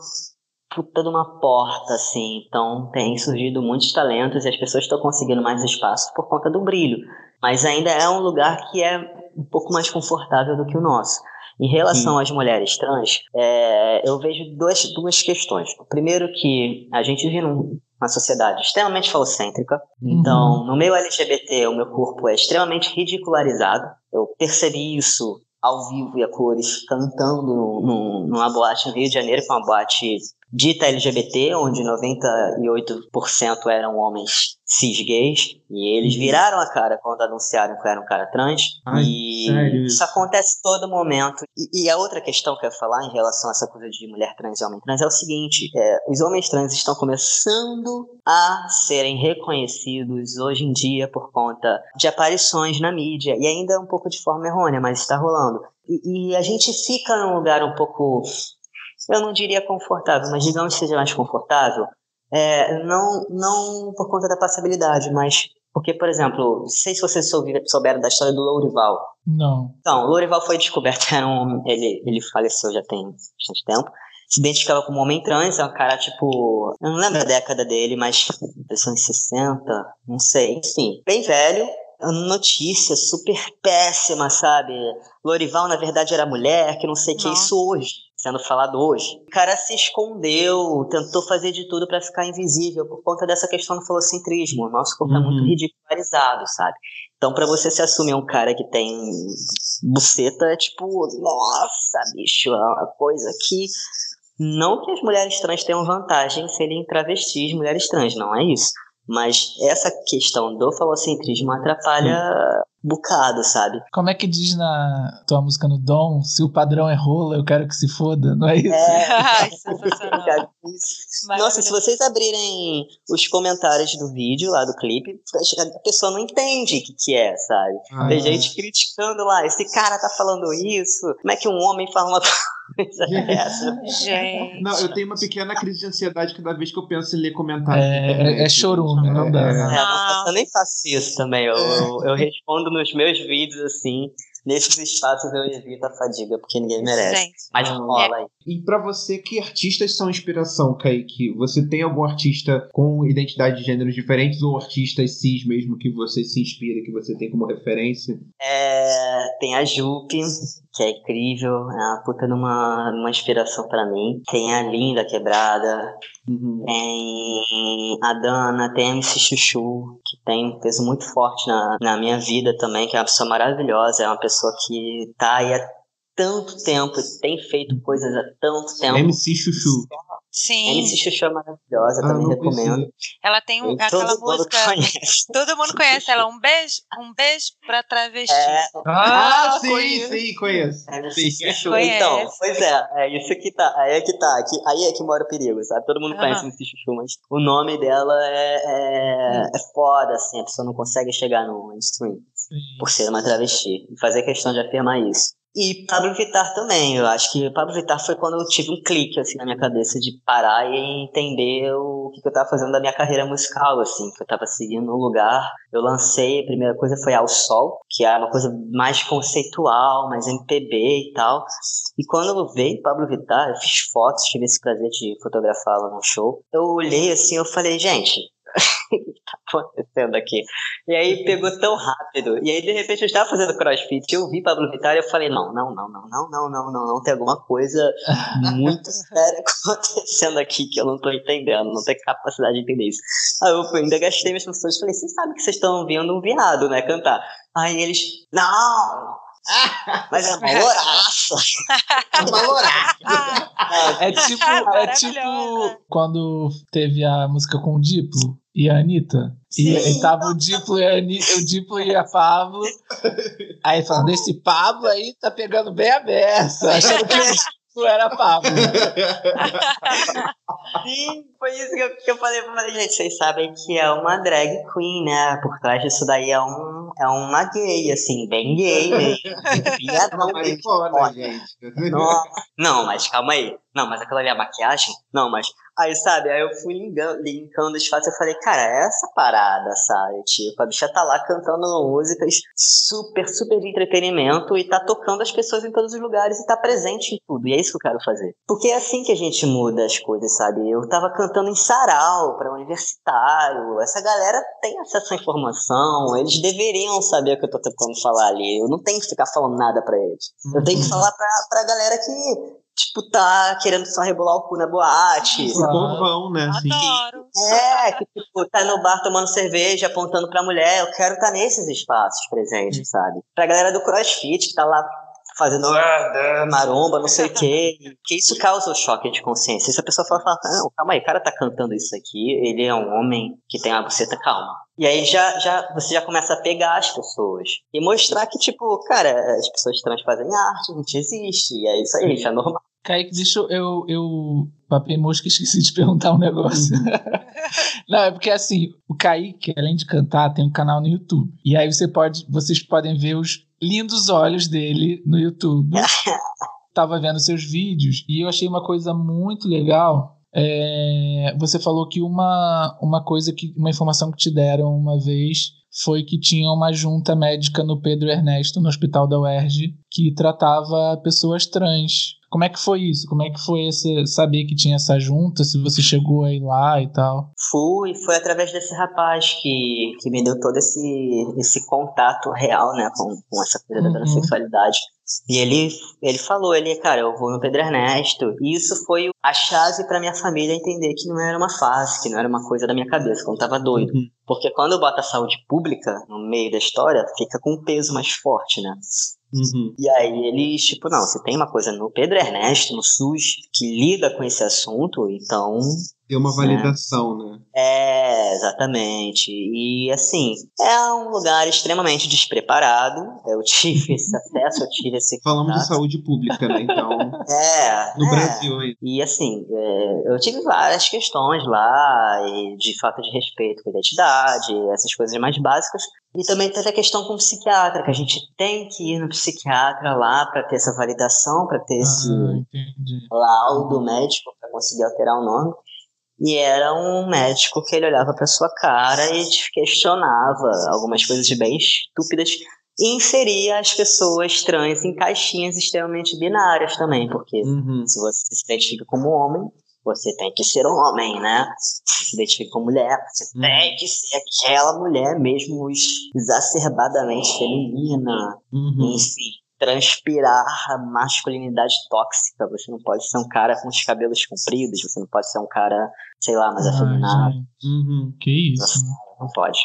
puta de uma porta, assim. Então, tem surgido muitos talentos e as pessoas estão conseguindo mais espaço por conta do brilho. Mas ainda é um lugar que é um pouco mais confortável do que o nosso. Em relação Sim. às mulheres trans, é, eu vejo duas, duas questões. Primeiro que a gente vive numa sociedade extremamente falocêntrica. Uhum. Então, no meio LGBT, o meu corpo é extremamente ridicularizado. Eu percebi isso ao vivo e a cores, cantando numa boate no Rio de Janeiro, com uma boate dita LGBT, onde 98% eram homens cis gays, e eles viraram a cara quando anunciaram que era um cara trans. Ai, e sério? isso acontece todo momento. E, e, a outra questão que eu ia falar em relação a essa coisa de mulher trans e homem trans é o seguinte: é, os homens trans estão começando a serem reconhecidos hoje em dia por conta de aparições na mídia, e ainda um pouco de forma errônea, mas está rolando. E, e a gente fica num lugar um pouco eu não diria confortável, mas digamos que seja mais confortável, é, não, não por conta da passabilidade, mas porque, por exemplo, não sei se vocês souberam da história do Lourival. Não. Então, o Lourival foi descoberto, [LAUGHS] era um, ele, ele faleceu já tem bastante tempo. Se identificava como homem trans, é um cara tipo. Eu não lembro da década dele, mas. Anos 60, não sei. Enfim, bem velho, notícia super péssima, sabe? Lorival, na verdade, era mulher, que não sei o que, isso hoje sendo falado hoje. O cara se escondeu, tentou fazer de tudo para ficar invisível por conta dessa questão do falocentrismo. O nosso corpo uhum. é muito ridicularizado, sabe? Então, para você se assumir um cara que tem buceta, é tipo, nossa, bicho, é uma coisa que. Não que as mulheres trans tenham vantagem em serem travestis mulheres trans, não é isso. Mas essa questão do falocentrismo atrapalha bocado, sabe? Como é que diz na tua música no Dom? Se o padrão é rola, eu quero que se foda, não é isso? É, [LAUGHS] [LAUGHS] sensacional. Nossa, se vocês abrirem os comentários do vídeo lá do clipe, a pessoa não entende o que, que é, sabe? Ah. Tem gente criticando lá, esse cara tá falando isso, como é que um homem fala uma coisa [LAUGHS] dessa? Gente. Não, eu tenho uma pequena crise de ansiedade cada vez que eu penso em ler comentários. É, é chorume, não dá. É, não, eu nem faço isso também, eu, eu, eu respondo nos meus vídeos, assim, nesses espaços eu evito a fadiga, porque ninguém merece. Gente, Mas rola aí. E para você, que artistas são inspiração, Kaique? Você tem algum artista com identidade de gêneros diferentes ou artistas cis mesmo que você se inspira, que você tem como referência? É, tem a Jupe, que é incrível, é uma puta numa, numa inspiração para mim. Tem a Linda Quebrada, uhum. tem a Dana, tem a MC Chuchu, que tem um peso muito forte na, na minha vida também, que é uma pessoa maravilhosa, é uma pessoa que tá aí há tanto tempo, tem feito coisas há tanto tempo. MC Chuchu. Sim. MC Xuxa é maravilhosa, ah, também recomendo. Ela tem um, aquela todo música. Mundo todo mundo conhece ela. Um beijo, um beijo pra travesti. É. Ah, ah, sim, conheço. sim, conheço. É, sim. Então, pois é, é isso que tá. Aí é que tá. Aqui, aí é que mora o perigo, sabe? Todo mundo conhece MC Chuchu, mas o nome dela é, é, é foda, assim. A pessoa não consegue chegar no mainstream. Por ser uma travesti. E fazer questão de afirmar isso. E Pablo Vittar também. Eu acho que Pablo Vittar foi quando eu tive um clique assim na minha cabeça de parar e entender o que, eu estava fazendo da minha carreira musical, assim, que eu estava seguindo um lugar. Eu lancei, a primeira coisa foi Ao Sol, que é uma coisa mais conceitual, mais MPB e tal. E quando eu veio Pablo Vittar, eu fiz fotos, tive esse prazer de fotografá-la no show. Eu olhei assim, eu falei, gente, o que tá acontecendo aqui? E aí pegou tão rápido. E aí, de repente, eu estava fazendo crossfit, eu vi Pablo Vittar e eu falei, não, não, não, não, não, não, não, não, não, tem alguma coisa muito [LAUGHS] séria acontecendo aqui que eu não tô entendendo, não tenho capacidade de entender isso. Aí eu ainda gastei minhas funções e falei, vocês sabem que vocês estão vendo um viado, né, cantar. Aí eles, não, [LAUGHS] mas é uma louraça. É uma louraça. [LAUGHS] É tipo, é tipo quando teve a música com o Diplo e a Anitta. E, e tava o Diplo e a Anitta, o Diplo e a Pablo. Aí falando, esse Pablo aí tá pegando bem a beça. Achando que o Diplo era Pablo. [LAUGHS] Sim, foi isso que eu, que eu falei. Eu falei, gente, vocês sabem que é uma drag queen, né? Por trás disso daí é, um, é uma gay, assim, bem gay mesmo. [LAUGHS] É uma maricona, gente. Não, não, mas calma aí. Não, mas aquela ali é a maquiagem? Não, mas. Aí, sabe, aí eu fui linkando, linkando os fatos e eu falei, cara, é essa parada, sabe? Tipo, a bicha tá lá cantando músicas super, super de entretenimento e tá tocando as pessoas em todos os lugares e tá presente em tudo. E é isso que eu quero fazer. Porque é assim que a gente muda as coisas, sabe? Eu tava cantando em sarau para universitário. Essa galera tem acesso à informação, eles deveriam saber o que eu tô tentando falar ali. Eu não tenho que ficar falando nada para eles. Eu tenho que falar pra, pra galera que tipo, tá querendo só rebolar o cu na boate. O povão, né? Assim. Adoro. É, que tipo, tá no bar tomando cerveja, apontando pra mulher. Eu quero estar tá nesses espaços presentes, sabe? Pra galera do crossfit que tá lá fazendo ah, maromba, não sei o quê. Que isso causa o choque de consciência. Se a pessoa fala, fala não, calma aí, o cara tá cantando isso aqui, ele é um homem que tem uma buceta calma. E aí já, já você já começa a pegar as pessoas e mostrar que, tipo, cara, as pessoas trans fazem arte, a gente existe, e é isso aí, isso é normal. Kaique, deixa eu. Eu, eu papei mosca esqueci de perguntar um negócio. [LAUGHS] Não, é porque assim, o Kaique, além de cantar, tem um canal no YouTube. E aí você pode, vocês podem ver os lindos olhos dele no YouTube. [LAUGHS] Tava vendo seus vídeos e eu achei uma coisa muito legal. É, você falou que uma, uma coisa que. uma informação que te deram uma vez foi que tinha uma junta médica no Pedro Ernesto, no hospital da UERJ, que tratava pessoas trans. Como é que foi isso? Como é que foi esse, saber que tinha essa junta? Se você chegou aí lá e tal? Fui, foi através desse rapaz que, que me deu todo esse, esse contato real, né, com, com essa coisa da uhum. transexualidade. E ele, ele falou, ele, cara, eu vou no Pedro Ernesto. E isso foi a chave para minha família entender que não era uma fase, que não era uma coisa da minha cabeça, que eu não tava doido. Uhum. Porque quando bota a saúde pública no meio da história, fica com um peso mais forte, né? Uhum. E aí eles, tipo, não, você tem uma coisa no Pedro Ernesto, no SUS, que lida com esse assunto, então ter uma validação, né? É, exatamente. E assim, é um lugar extremamente despreparado. Eu tive esse [LAUGHS] acesso, eu tive esse. Falamos de saúde pública, né? Então. [LAUGHS] é. No é. Brasil aí. E assim, é, eu tive várias questões lá, e de falta de respeito com a identidade, essas coisas mais básicas. E também teve a questão com o psiquiatra, que a gente tem que ir no psiquiatra lá para ter essa validação, para ter ah, esse entendi. laudo médico, para conseguir alterar o nome. E era um médico que ele olhava para sua cara e te questionava algumas coisas bem estúpidas e inseria as pessoas trans em caixinhas extremamente binárias também, porque uhum. se você se identifica como homem, você tem que ser homem, né? Se se identifica como mulher, você uhum. tem que ser aquela mulher mesmo exacerbadamente feminina, uhum. enfim transpirar a masculinidade tóxica. Você não pode ser um cara com os cabelos compridos, você não pode ser um cara, sei lá, mais afeminado. Uhum. Que isso? Não pode.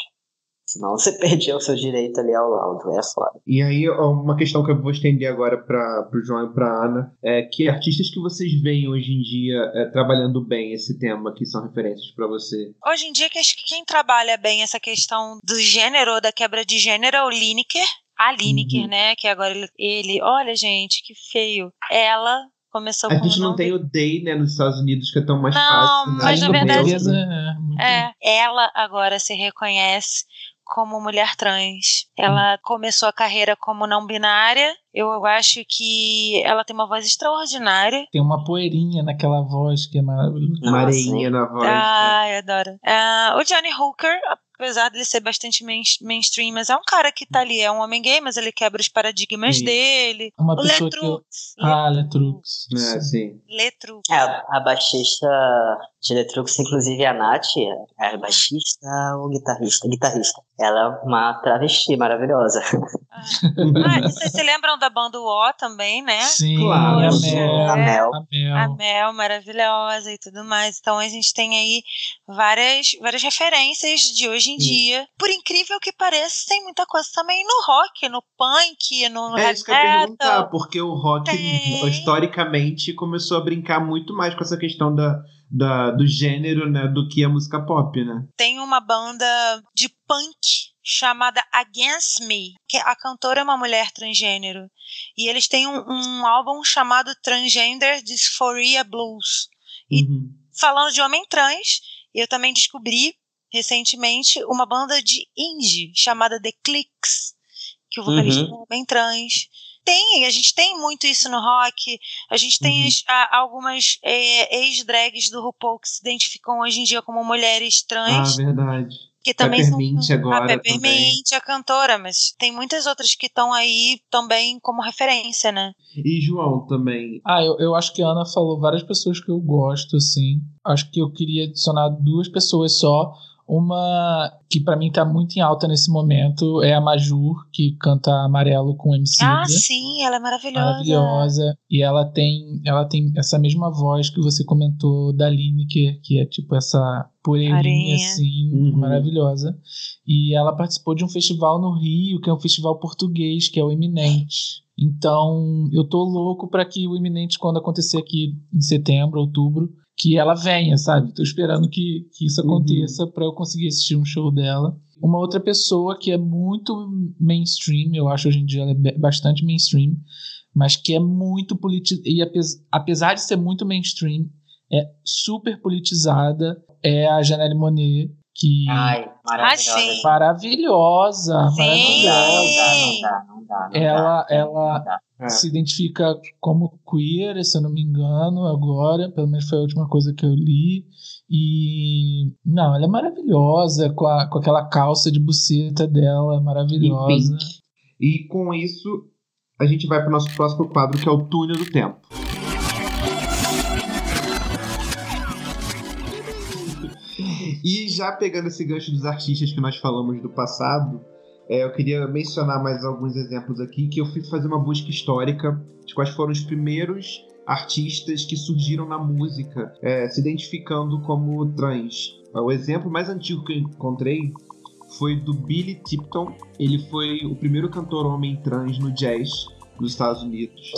Senão você [LAUGHS] perdeu o seu direito ali ao laudo, é foda. E aí, uma questão que eu vou estender agora para o João e para Ana é que artistas que vocês veem hoje em dia é, trabalhando bem esse tema, que são referências para você? Hoje em dia, acho que quem trabalha bem essa questão do gênero, da quebra de gênero, é o Lineker a Lineker, uhum. né? Que agora ele, ele, olha, gente, que feio. Ela começou a gente não tem o Day, né, nos Estados Unidos, que é tão mais não, fácil. Né? Mas na verdade. É, é, ela agora se reconhece como mulher trans. Ela começou a carreira como não binária Eu acho que ela tem uma voz extraordinária. Tem uma poeirinha naquela voz que é maravilhosa. Uma areinha na voz. né? Ai, adoro. Ah, o Johnny Hooker, apesar dele ser bastante main- mainstream, mas é um cara que tá ali, é um homem gay, mas ele quebra os paradigmas Sim. dele. Uma o pessoa que eu... Letrux. Ah, Letrux. É, sim. Letrux. É, a, baixista de Letrux, inclusive a Nath, é baixista ou guitarrista? Guitarrista. Ela é uma travesti maravilhosa. Ah, vocês se lembram da banda O também, né? Sim, Claro, a. Mel. A Mel. A Mel. A Mel, maravilhosa e tudo mais. Então a gente tem aí várias, várias referências de hoje em dia. Por incrível que pareça, tem muita coisa também no rock, no punk, no É isso que eu ia perguntar, porque o rock, Tem. historicamente, começou a brincar muito mais com essa questão da, da, do gênero, né, do que a música pop, né? Tem uma banda de punk chamada Against Me, que a cantora é uma mulher transgênero. E eles têm um, um álbum chamado Transgender Dysphoria Blues. E- Uhum. falando de homem trans, eu também descobri recentemente uma banda de indie chamada The Clicks, que o vocalista Uhum. é um homem trans. Tem, a gente tem muito isso no rock. A gente tem Uhum. as- a- algumas é, ex-drags do RuPaul que se identificam hoje em dia como mulheres Ah, trans, verdade. que também são Peppermint agora a Peppermint, a cantora, mas tem muitas outras que estão aí também como referência, né? E João também. Ah, eu, eu acho que a Ana falou várias pessoas que eu gosto, assim. Acho que eu queria adicionar duas pessoas só. Uma que pra mim tá muito em alta nesse momento é a Majur, que canta Amarelo com MC. Ah, sim, ela é maravilhosa. Maravilhosa. E ela tem, ela tem essa mesma voz que você comentou da Lineker, que é tipo essa poeirinha assim, Uhum. maravilhosa. E ela participou de um festival no Rio, que é um festival português, que é o Eminente. Então, eu tô louco para que o Eminente, quando acontecer aqui em setembro, outubro, que ela venha, sabe? Tô esperando que, que isso Uhum. aconteça para eu conseguir assistir um show dela. Uma outra pessoa que é muito mainstream, eu acho hoje em dia ela é bastante mainstream, mas que é muito politizada, e apes- apesar de ser muito mainstream, é super politizada, é a Janelle Monet, que Ai, maravilhosa. sim. maravilhosa, Sim. maravilhosa. Não dá, não dá, não dá. não Ela- dá, ela- não dá. É. Se identifica como queer, se eu não me engano, agora, pelo menos foi a última coisa que eu li. E não, ela é maravilhosa, com, a- com aquela calça de buceta dela, maravilhosa. pink. E com isso, a gente vai para o nosso próximo quadro, que é o Túnel do Tempo. E já pegando esse gancho dos artistas que nós falamos do passado, é, eu queria mencionar mais alguns exemplos aqui, que eu fui fazer uma busca histórica de quais foram os primeiros artistas que surgiram na música, é, se identificando como trans. O exemplo mais antigo que eu encontrei foi do Billy Tipton. Ele foi o primeiro cantor homem trans no jazz nos Estados Unidos.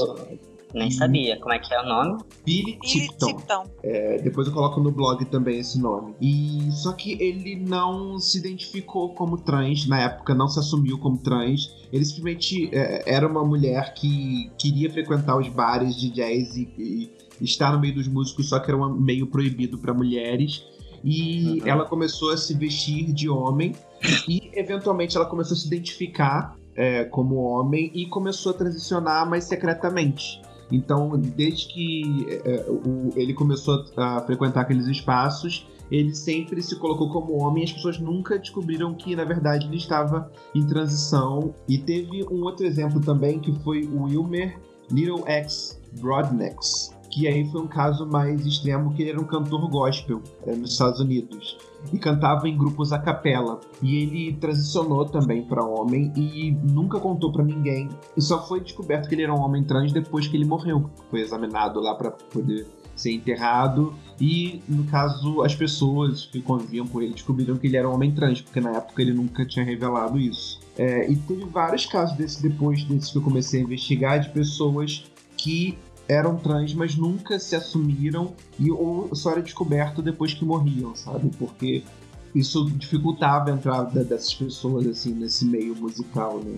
Nem sabia como é que é o nome. Billy Billy Tipton. Tipton. É, depois eu coloco no blog também esse nome. E só que ele não se identificou como trans na época, não se assumiu como trans. Ele simplesmente é, era uma mulher que queria frequentar os bares de jazz e, e estar no meio dos músicos, só que era um meio proibido para mulheres. E Uhum. ela começou a se vestir de homem [LAUGHS] e eventualmente ela começou a se identificar é, como homem e começou a transicionar mais secretamente. Então, desde que é, o- ele começou a frequentar aqueles espaços, ele sempre se colocou como homem e as pessoas nunca descobriram que, na verdade, ele estava em transição. E teve um outro exemplo também, que foi o Wilmer Little X Broadnecks, que aí foi um caso mais extremo, que ele era um cantor gospel é, nos Estados Unidos e cantava em grupos a capela. E ele transicionou também para homem e nunca contou para ninguém. E só foi descoberto que ele era um homem trans depois que ele morreu. Foi examinado lá para poder ser enterrado. E no caso, as pessoas que conviviam com ele descobriram que ele era um homem trans, porque na época ele nunca tinha revelado isso. É, e teve vários casos desse depois desse que eu comecei a investigar de pessoas que eram trans, mas nunca se assumiram e ou só era descoberto depois que morriam, sabe? Porque isso dificultava a entrada dessas pessoas assim nesse meio musical, né?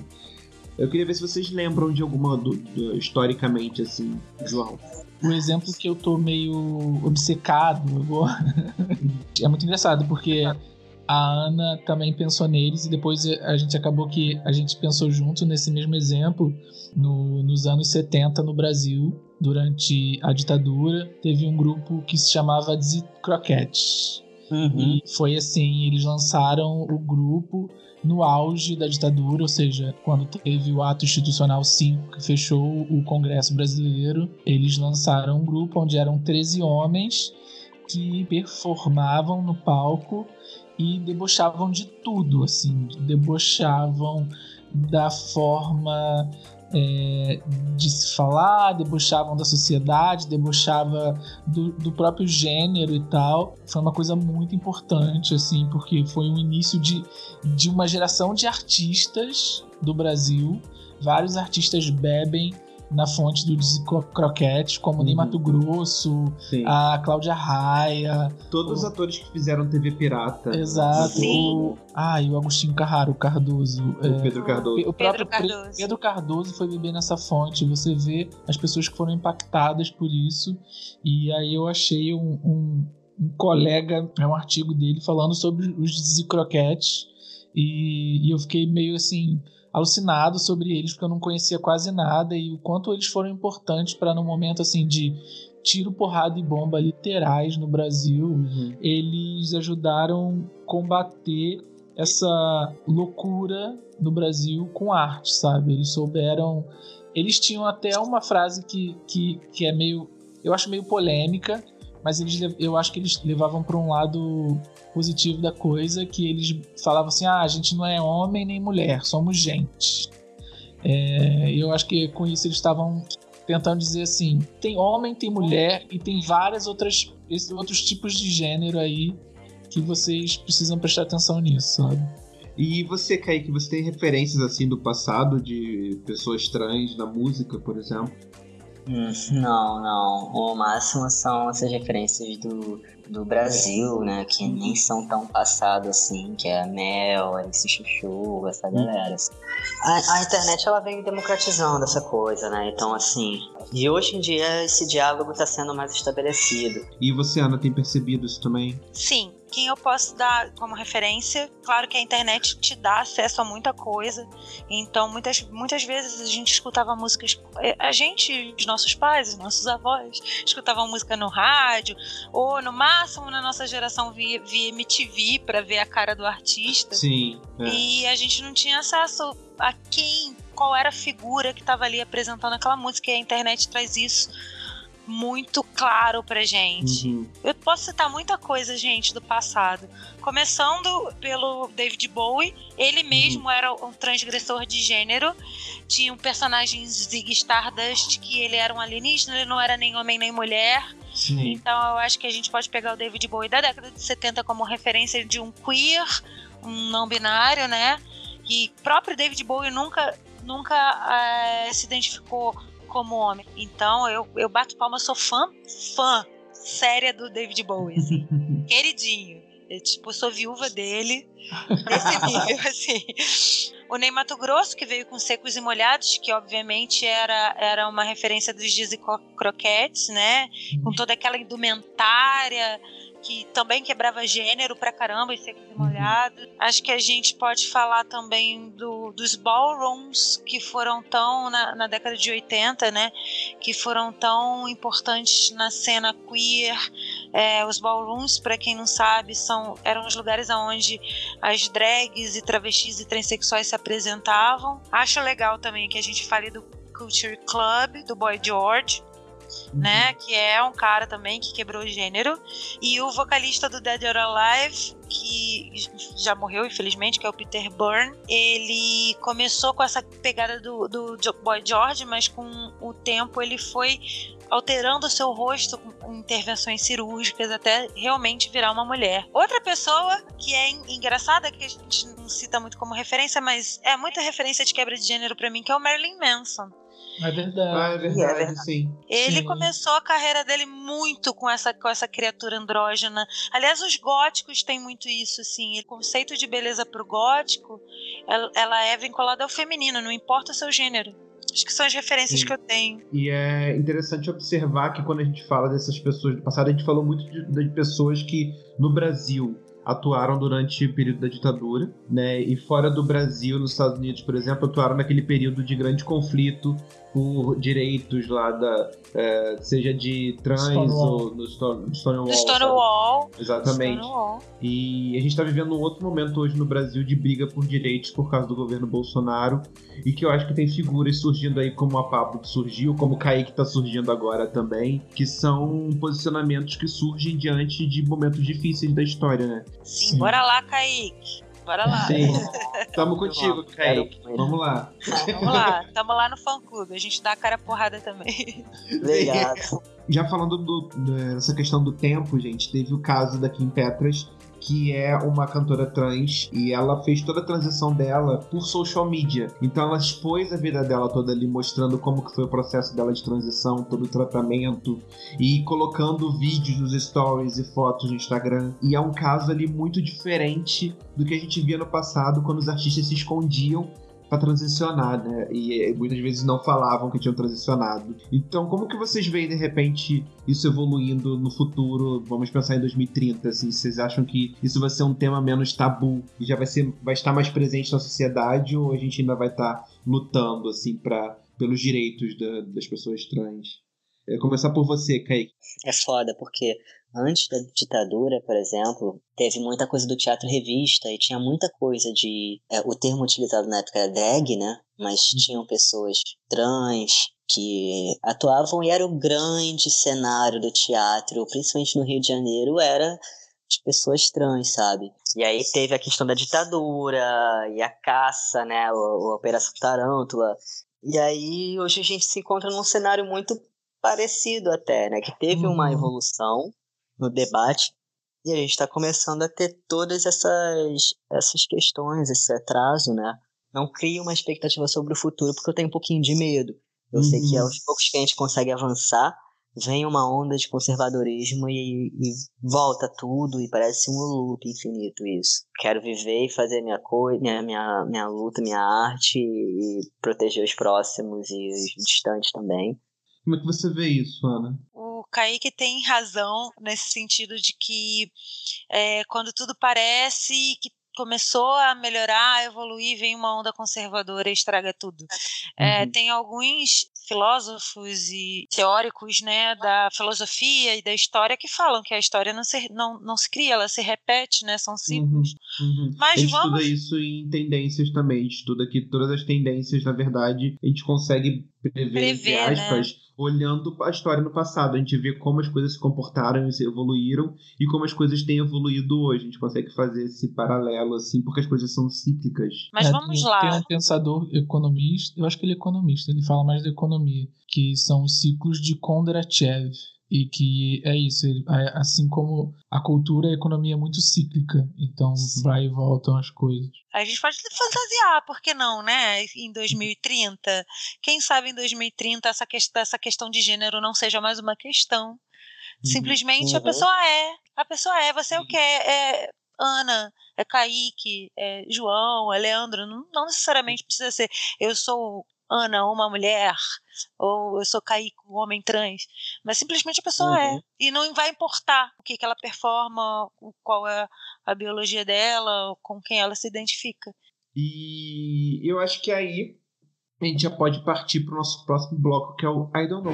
Eu queria ver se vocês lembram de alguma do, do- historicamente assim, João. O exemplo que eu tô meio obcecado agora [LAUGHS] é muito engraçado, porque a Ana também pensou neles e depois a gente acabou que a gente pensou junto nesse mesmo exemplo no, nos anos 70 no Brasil, durante a ditadura, teve um grupo que se chamava Dizzy Croquettes. Uhum. E foi assim, eles lançaram o grupo no auge da ditadura, ou seja, quando teve o ato institucional 5 que fechou o Congresso Brasileiro, eles lançaram um grupo onde eram 13 homens que performavam no palco e debochavam de tudo, assim, debochavam da forma é, de se falar, debochavam da sociedade, debochava do, do, próprio gênero e tal. Foi uma coisa muito importante, assim, porque foi um início de, de uma geração de artistas do Brasil. Vários artistas bebem na fonte do Dizzy Croquete, como uhum. Ney Mato Grosso, Sim. a Cláudia Raia. Todos o... os atores que fizeram TV Pirata. Exato. Sim. Ah, e o Agostinho Carraro, Cardoso. O é, Pedro Cardoso. O próprio Pedro Cardoso. Pedro Cardoso foi beber nessa fonte. Você vê as pessoas que foram impactadas por isso. E aí eu achei um, um, um colega, é um artigo dele falando sobre os Dizzy Croquetes. E, e eu fiquei meio assim alucinado sobre eles porque eu não conhecia quase nada e o quanto eles foram importantes para no momento assim de tiro, porrada e bomba literais no Brasil, uhum. eles ajudaram a combater essa loucura no Brasil com arte, sabe? Eles souberam. Eles tinham até uma frase que, que, que é meio. Eu acho meio polêmica, mas eles, eu acho que eles levavam para um lado positivo da coisa, que eles falavam assim: ah, a gente não é homem nem mulher, somos gente. É, eu acho que com isso eles estavam tentando dizer assim: tem homem, tem mulher e tem várias outras outros tipos de gênero aí que vocês precisam prestar atenção nisso, sabe? E você, Kaique, você tem referências assim do passado de pessoas trans na música, por exemplo? Hum, não, não. O máximo são essas referências do, do Brasil, né? Que nem são tão passado assim, que é a Mel, Alice Chuchu, essa hum. galera. Assim. A, a, internet ela vem democratizando essa coisa, né? Então, assim, de hoje em dia esse diálogo está sendo mais estabelecido. E você, Ana, tem percebido isso também? Sim, quem eu posso dar como referência. Claro que a internet te dá acesso a muita coisa, então muitas, muitas vezes a gente escutava músicas. Eh, a gente, os nossos pais, os nossos avós, escutavam música no rádio, ou no máximo na nossa geração via, via MTV para ver a cara do artista. Sim. É. E a gente não tinha acesso a quem, qual era a figura que estava ali apresentando aquela música, e a internet traz isso muito claro pra gente. Uhum. Eu posso citar muita coisa, gente, do passado. Começando pelo David Bowie, ele uhum. mesmo uhum. era um transgressor de gênero. Tinha um personagem Zig Stardust que ele era um alienígena, ele não era nem homem nem mulher. Sim. Então eu acho que a gente pode pegar o David Bowie da década de 70 como referência de um queer, um não binário, né? E próprio David Bowie nunca nunca é, se identificou como homem. Então eu, eu bato palma, sou fã, fã séria do David Bowie, assim. [LAUGHS] Queridinho. Eu, tipo, sou viúva dele. Desse nível, assim. O Ney Mato Grosso, que veio com Secos e Molhados, que obviamente era, era uma referência dos Dizzy Croquettes, né? Com toda aquela indumentária que também quebrava gênero pra caramba e secos e uhum. molhados. Acho que a gente pode falar também do, dos ballrooms que foram tão na, na, década de 80, né? Que foram tão importantes na cena queer. É, os ballrooms, para quem não sabe, são eram os lugares onde as drags e travestis e transexuais se apresentavam. Acho legal também que a gente fale do Culture Club, do Boy George, uhum. né? Que é um cara também que quebrou o gênero. E o vocalista do Dead or Alive, que já morreu, infelizmente, que é o Peter Byrne, ele começou com essa pegada do, do Boy George, mas com o tempo ele foi alterando o seu rosto com intervenções cirúrgicas até realmente virar uma mulher. Outra pessoa que é engraçada, que a gente não cita muito como referência, mas é muita referência de quebra de gênero para mim, que é o Marilyn Manson. É verdade. Ah, é verdade, é verdade. sim. Ele sim. começou a carreira dele muito com essa, com essa criatura andrógena. Aliás, os góticos têm muito isso, assim. O conceito de beleza pro gótico, ela, ela é vinculada ao feminino, não importa o seu gênero. Acho que são as referências Sim. que eu tenho. E é interessante observar que quando a gente fala dessas pessoas do passado, a gente falou muito de, de pessoas que no Brasil atuaram durante o período da ditadura, né? E fora do Brasil, nos Estados Unidos, por exemplo, atuaram naquele período de grande conflito por direitos lá da. É, seja de trans Stonewall. ou no, Stone, no Stonewall. Sabe? Stonewall. Exatamente. Stonewall. E a gente está vivendo um outro momento hoje no Brasil de briga por direitos por causa do governo Bolsonaro. E que eu acho que tem figuras surgindo aí como a Pablo que surgiu, como o Kaique está surgindo agora também, que são posicionamentos que surgem diante de momentos difíceis da história, né? Sim, Sim. bora lá, Kaique. Bora lá. Sim. [LAUGHS] Tamo contigo, Quero- Kaique. Vamos lá. Vamos lá. Tamo lá no fã clube. A gente dá a cara porrada também. Obrigado. Já falando do- dessa questão do tempo, gente, teve o caso da Kim Petras, que é uma cantora trans e ela fez toda a transição dela por social media. Então ela expôs a vida dela toda ali, mostrando como que foi o processo dela de transição, todo o tratamento e colocando vídeos nos stories e fotos no Instagram. E é um caso ali muito diferente do que a gente via no passado, quando os artistas se escondiam pra transicionar, né? E eh, muitas vezes não falavam que tinham transicionado. Então, como que vocês veem de repente isso evoluindo no futuro? Vamos pensar em 2030, assim, vocês acham que isso vai ser um tema menos tabu e já vai ser vai estar mais presente na sociedade ou a gente ainda vai estar lutando assim para pelos direitos da- das pessoas trans? É, começar por você, Kaique. É foda, porque antes da ditadura, por exemplo, teve muita coisa do teatro revista e tinha muita coisa de. é, o termo utilizado na época era drag, né? Mas tinham pessoas trans que atuavam e era o grande cenário do teatro, principalmente no Rio de Janeiro, era de pessoas trans, sabe? E aí teve a questão da ditadura e a caça, né? O, o Operação Tarântula. E aí hoje a gente se encontra num cenário muito parecido até, né? Que teve uma Uhum. evolução no debate e a gente está começando a ter todas essas, essas questões, esse atraso, né? Não cria uma expectativa sobre o futuro porque eu tenho um pouquinho de medo. Eu sei que Uhum. aos poucos que a gente consegue avançar, vem uma onda de conservadorismo e, e volta tudo e parece um loop infinito isso. Quero viver e fazer minha coisa, minha, minha, minha luta, minha arte e proteger os próximos e os distantes também. Como é que você vê isso, Ana? O Kaique tem razão nesse sentido de que é, quando tudo parece que começou a melhorar, a evoluir, vem uma onda conservadora e estraga tudo. É, Uhum. tem alguns filósofos e teóricos né, da filosofia e da história que falam que a história não se, não, não se cria, ela se repete, né, são ciclos. Uhum. Mas a gente vamos- estuda isso em tendências também. A gente estuda que todas as tendências, na verdade, a gente consegue prever, Prever, entre né? aspas, olhando a história no passado. A gente vê como as coisas se comportaram e se evoluíram e como as coisas têm evoluído hoje. A gente consegue fazer esse paralelo, assim, porque as coisas são cíclicas. Mas É, vamos tem, lá. Tem um pensador economista, eu acho que ele é economista, ele fala mais da economia, que são os ciclos de Kondratiev. E que é isso, ele- é, assim como a cultura, a economia é muito cíclica, então vai e voltam as coisas. A gente pode fantasiar, por que não, né? Em 2030. Quem sabe em 2030 essa, ques- essa questão de gênero não seja mais uma questão. Simplesmente a Uhum. pessoa é. A pessoa é. Você é o que? É, é Ana, é Kaique, é João, é Leandro. Não, não necessariamente precisa ser eu sou Ana, uma mulher, ou eu sou um homem trans. Mas simplesmente a pessoa é. Uhum. E não vai importar o que, que ela performa, qual é a biologia dela, com quem ela se identifica. E eu acho que aí a gente já pode partir para o nosso próximo bloco, que é o I Don't Know.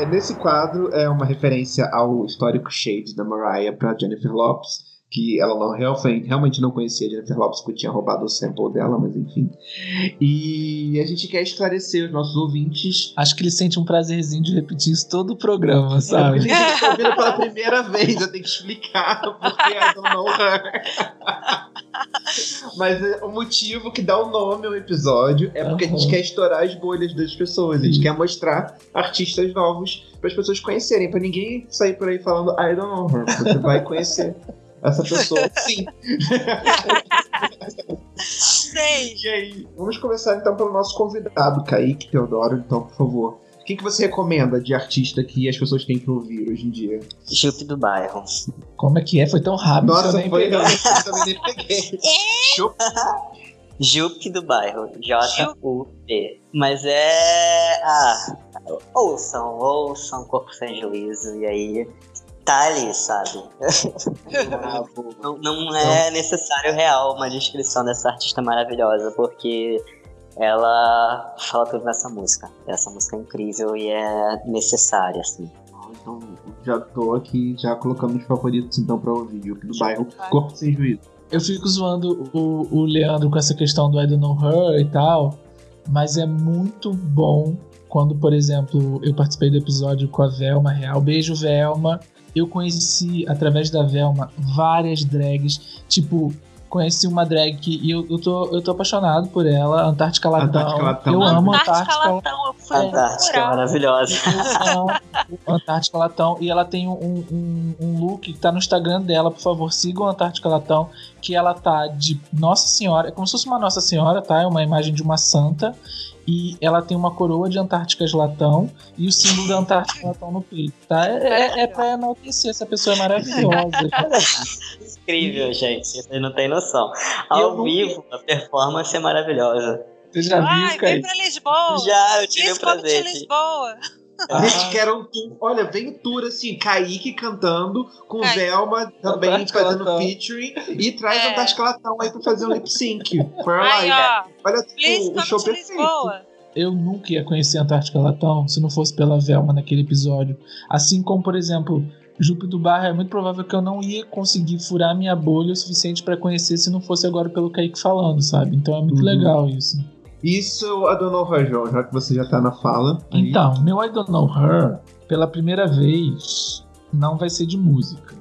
É, nesse quadro é uma referência ao histórico Shades da Mariah para Jennifer Lopes, que ela não realmente, não conhecia a Jennifer Lopes porque tinha roubado o sample dela, mas enfim. E a gente quer esclarecer os nossos ouvintes. Acho que ele sente um prazerzinho de repetir isso todo o programa, É, sabe? porque a gente [LAUGHS] tá ouvindo pela primeira vez, eu tenho que explicar [LAUGHS] porque I don't know her. [LAUGHS] Mas é, o motivo que dá o nome ao episódio é porque a gente quer estourar as bolhas das pessoas. A gente Sim. quer mostrar artistas novos para as pessoas conhecerem. Para ninguém sair por aí falando I don't know her. Você vai conhecer essa pessoa [LAUGHS] sim. Sei. E aí, vamos começar então pelo nosso convidado, Kaique Teodoro. Então, por favor. O que, que você recomenda de artista que as pessoas têm que ouvir hoje em dia? Jupe do bairro. Como é que é? Foi tão rápido. eu Nossa, nem foi realmente, eu também nem peguei. [LAUGHS] Chup. Jupe do bairro. J-U-P. Mas é. Ah. Ouçam, ouçam Corpo Sem Juízo. E aí. Tá ali, sabe? [LAUGHS] não, não é necessário real uma descrição dessa artista maravilhosa, porque ela fala tudo nessa música. Essa música é incrível e é necessária, assim. Então, já tô aqui, já colocando os favoritos então pra ouvir. O do bairro Corpo Sem Juízo. Eu fico zoando o, o Leandro com essa questão do I Don't Know Her e tal, mas é muito bom quando, por exemplo, eu participei do episódio com a Velma Real. Beijo, Velma. Eu conheci, através da Velma, várias drags. Tipo, conheci uma drag que e eu, eu, tô, eu tô apaixonado por ela, Antártica Latão. Antártica Latão. Eu amo Antártica, Antártica Latão. Eu fui Antártica é maravilhosa. Antártica Latão. E ela tem um, um, um, look que tá no Instagram dela, por favor, sigam Antártica Latão. Que ela tá de Nossa Senhora, é como se fosse uma Nossa Senhora, tá? É uma imagem de uma santa e ela tem uma coroa de Antárticas Latão e o símbolo da Antártica [LAUGHS] Latão no peito, tá? É, é, é pra enaltecer, essa pessoa é maravilhosa. Incrível, gente, vocês não têm noção. Ao vivo, a performance é maravilhosa. Você já Ai, viu, Kaique? vem pra Lisboa. Já, eu tive o Disco de prazer. Lisboa. A gente quer um tour, olha, vem tour assim, Kaique cantando, com. Velma também Antártica fazendo Latão. featuring, e traz É. a Antártica Latão aí pra fazer um lip sync. For Aí, ó. Olha Please o, o show to perfeito. Lisboa. Eu nunca ia conhecer a Antártica Latão se não fosse pela Velma naquele episódio. Assim como, por exemplo, Júpiter Barra, é muito provável que eu não ia conseguir furar minha bolha o suficiente pra conhecer se não fosse agora pelo Kaique falando, sabe? Então é muito Uhum. legal isso. Isso a Dona Her, João, já que você já tá na fala. Então, meu I Don't Know Her, pela primeira vez, não vai ser de música.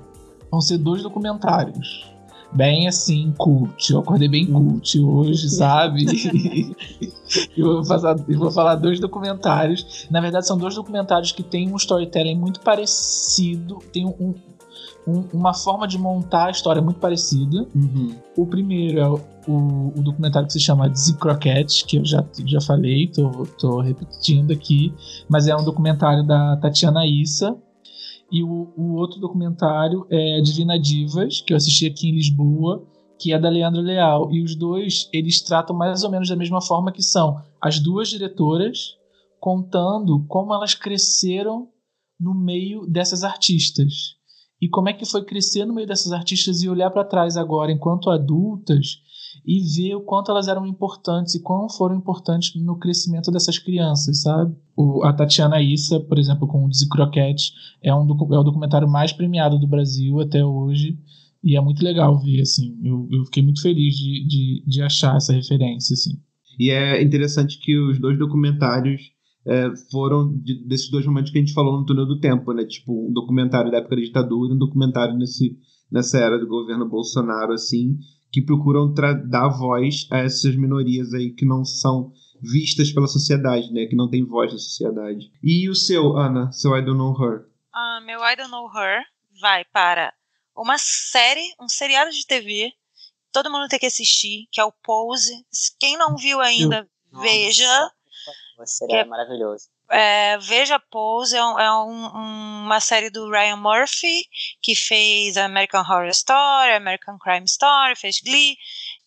Vão ser dois documentários. Bem assim, cult. Eu acordei bem cult hoje, sabe? [LAUGHS] eu, vou falar, eu vou falar dois documentários. Na verdade, são dois documentários que têm um storytelling muito parecido. Tem um, um- uma forma de montar a história muito parecida. Uhum. O primeiro é o, o- o documentário que se chama Dizzy Croquette, que eu já, já falei, tô, tô repetindo aqui, mas é um documentário da Tatiana Issa. E o, o outro documentário é Divina Divas, que eu assisti aqui em Lisboa, que é da Leandro Leal. E os dois, eles tratam mais ou menos da mesma forma que são as duas diretoras contando como elas cresceram no meio dessas artistas e como é que foi crescer no meio dessas artistas e olhar para trás agora enquanto adultas e ver o quanto elas eram importantes e como foram importantes no crescimento dessas crianças, sabe? O, a Tatiana Issa, por exemplo, com o Dizzy Croquette, é, um, é o documentário mais premiado do Brasil até hoje e é muito legal ver, assim. Eu, eu fiquei muito feliz de, de, de achar essa referência, assim. E é interessante que os dois documentários é, foram de- desses dois momentos que a gente falou no túnel do tempo, né? Tipo, um documentário da época da ditadura e um documentário nesse, nessa era do governo Bolsonaro, assim, que procuram dar voz a essas minorias aí que não são vistas pela sociedade, né? Que não tem voz na sociedade. E o seu, Ana, seu I Don't Know Her? Ah, meu I Don't Know Her vai para uma série, um seriado de TV. Todo mundo tem que assistir, que é o Pose. Quem não viu ainda, veja. Que é- maravilhoso. É, veja Pose, é, um- é um- um- uma série do Ryan Murphy, que fez American Horror Story, American Crime Story, fez Glee.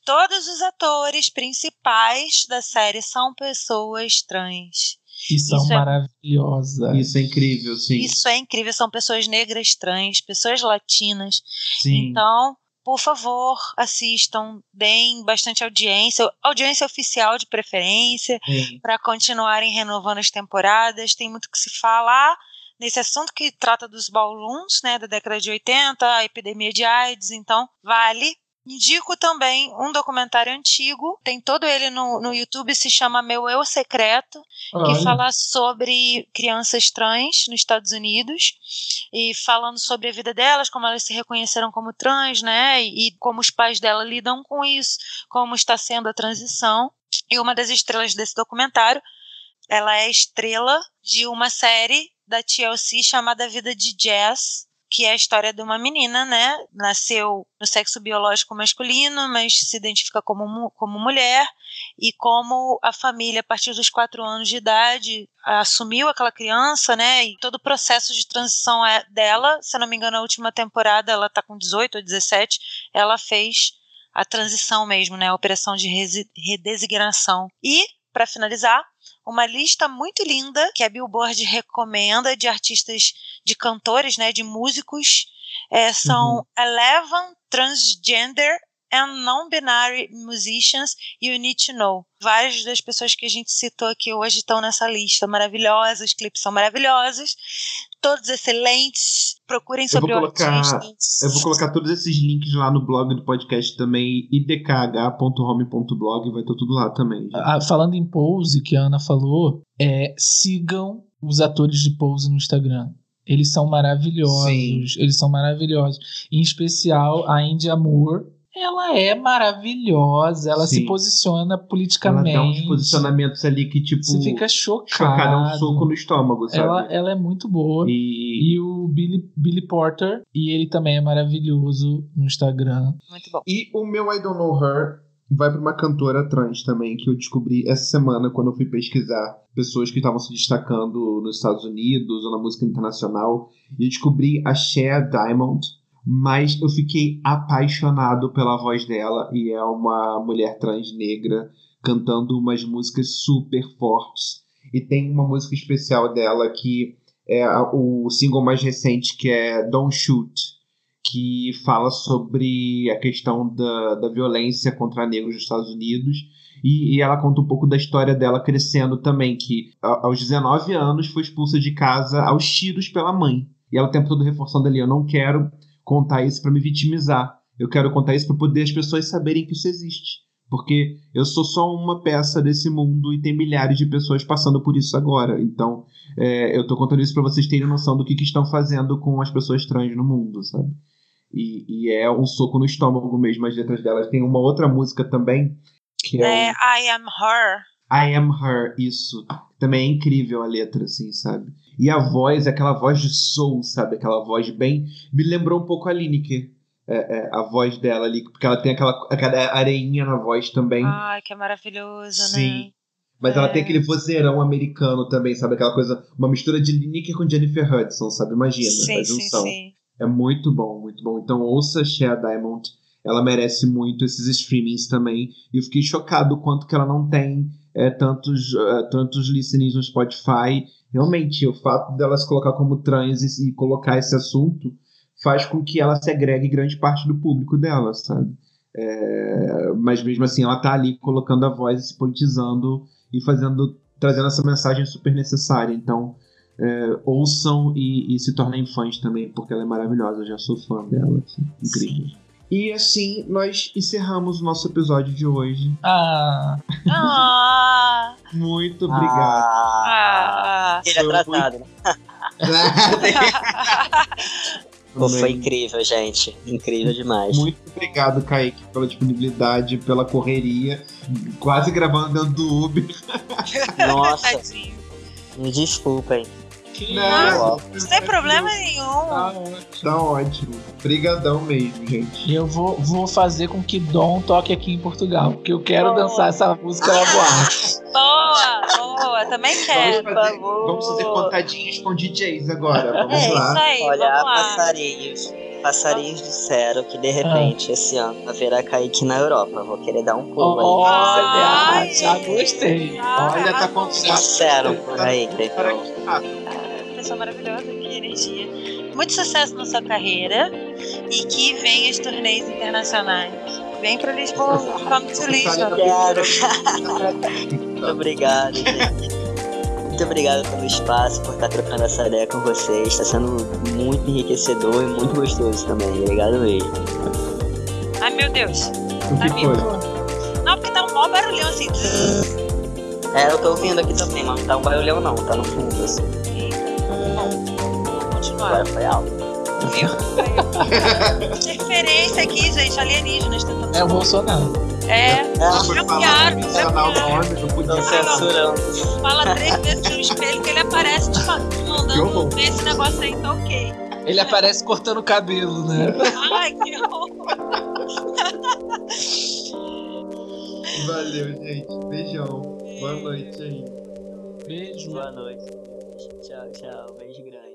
Todos os atores principais da série são pessoas trans. E são Isso é- maravilhosas. Isso é incrível, sim. Isso é incrível, são pessoas negras trans, pessoas latinas. sim. Então, por favor, assistam, deem bastante audiência, audiência oficial de preferência, para continuarem renovando as temporadas. Tem muito que se falar nesse assunto que trata dos ballrooms, né, da década de 80, a epidemia de AIDS, então vale. Indico também um documentário antigo, tem todo ele no, no YouTube, se chama Meu Eu Secreto, que Olha. fala sobre crianças trans nos Estados Unidos e falando sobre a vida delas, como elas se reconheceram como trans, né? E, e como os pais dela lidam com isso, como está sendo a transição. E uma das estrelas desse documentário, ela é estrela de uma série da TLC chamada Vida de Jazz, que é a história de uma menina, né? Nasceu no sexo biológico masculino, mas se identifica como, como mulher, e como a família, a partir dos quatro anos de idade, assumiu aquela criança, né? E todo o processo de transição é dela, se não me engano, a última temporada, ela tá com 18 ou 17, ela fez a transição mesmo, né? A operação de redesignação. E para finalizar, uma lista muito linda que a Billboard recomenda de artistas, de cantores, né, de músicos. É, são uhum. Eleven Transgender and Non-Binary Musicians You Need to Know. Várias das pessoas que a gente citou aqui hoje estão nessa lista maravilhosa, os clipes são maravilhosos, todos excelentes. Procurem sobre eu vou colocar, Eu vou colocar todos esses links lá no blog do podcast também, idkh.home.blog, vai estar tudo lá também. Ah, falando em pose, que a Ana falou, é, sigam os atores de pose no Instagram. Eles são maravilhosos, Sim. eles são maravilhosos. Em especial a Indy Amor, ela é maravilhosa, ela Sim. se posiciona politicamente. Ela dá uns posicionamentos ali que, tipo. Você fica chocado. Chocado, um soco no estômago, sabe? Ela, ela é muito boa. E... e o Billy, Billy Porter, e ele também é maravilhoso no Instagram. Muito bom. E o meu I Don't Know Her vai para uma cantora trans também, que eu descobri essa semana quando eu fui pesquisar pessoas que estavam se destacando nos Estados Unidos ou na música internacional. E descobri a Cher Diamond mas eu fiquei apaixonado pela voz dela e é uma mulher trans negra cantando umas músicas super fortes. E tem uma música especial dela que é o single mais recente que é Don't Shoot que fala sobre a questão da, da violência contra negros nos Estados Unidos. E, e, ela conta um pouco da história dela crescendo também que aos 19 anos foi expulsa de casa aos tiros pela mãe. E ela o tempo todo reforçando ali eu não quero contar isso para me vitimizar. Eu quero contar isso para poder as pessoas saberem que isso existe. Porque eu sou só uma peça desse mundo e tem milhares de pessoas passando por isso agora. Então, é, eu tô contando isso para vocês terem noção do que, que estão fazendo com as pessoas trans no mundo, sabe? E, e, é um soco no estômago mesmo as letras delas. Tem uma outra música também que é. é I Am Her. I Am Her, isso. Também é incrível a letra, assim, sabe? E a voz, aquela voz de soul, sabe? Aquela voz bem. Me lembrou um pouco a Lineker. É, é, a voz dela ali, porque ela tem aquela, aquela areinha na voz também. Ai, que é maravilhoso, Sim. né? Mas é. ela tem aquele vozeirão americano também, sabe? Aquela coisa, uma mistura de Lineker com Jennifer Hudson, sabe? Imagina sim, a junção. Sim, sim. É muito bom, muito bom. Então ouça Shea Diamond, ela merece muito esses streamings também. E eu fiquei chocado o quanto que ela não tem é, tantos, uh, tantos listenings no Spotify. Realmente, o fato dela se colocar como trans e, e, colocar esse assunto faz com que ela segregue grande parte do público dela, sabe? É, mas mesmo assim, ela tá ali colocando a voz, se politizando e fazendo, trazendo essa mensagem super necessária. Então, é, ouçam e, e, se tornem fãs também, porque ela é maravilhosa. Eu já sou fã dela, assim, incrível. Sim. E assim nós encerramos o nosso episódio de hoje. Ah! [LAUGHS] ah. Muito obrigado. Ah. Ele é tratado, muito... né? [LAUGHS] Pô, foi incrível, gente. Incrível demais. Muito obrigado, Kaique, pela disponibilidade, pela correria. Quase gravando dentro do Uber. Nossa. Me desculpem. Não, não tem problema nenhum. Tá ótimo. Tá ótimo. Obrigadão mesmo, gente. Eu vou, vou fazer com que Dom toque aqui em Portugal, porque eu quero boa. dançar essa música na boate. Boa, boa, também quero. Vamos fazer, vamos fazer contadinhos com DJs agora. Vamos é, lá. Isso aí, Olha, vamos lá. passarinhos. Passarinhos disseram que de repente ah. esse ano haverá Kaique na Europa. Vou querer dar um pulo oh, aí. Oh, já gostei. Olha, tá com Disseram por aí, então pessoa maravilhosa, que energia. Muito sucesso na sua carreira e que venha os torneios internacionais. Vem para Lisboa, come to Lisboa. Muito obrigado, gente. Muito obrigado pelo espaço, por estar trocando essa ideia com vocês. Está sendo muito enriquecedor e muito gostoso também. Obrigado mesmo. Ai meu Deus. Tá foi? Não, porque tá um maior barulhão assim. É, eu tô ouvindo aqui também, mas não tá um barulhão não, tá no fundo assim. Agora foi alto. Interferência aqui, gente, alienígenas tentando. É o Bolsonaro. É, bloquearam, Estão censurando. Fala três vezes no espelho que ele aparece te mandando esse negócio aí, tá ok. Ele aparece cortando o cabelo, né? Ai, que horror. Valeu, gente. Beijão. Boa noite aí. Beijo. Boa noite. Tchau, tchau. Beijo grande.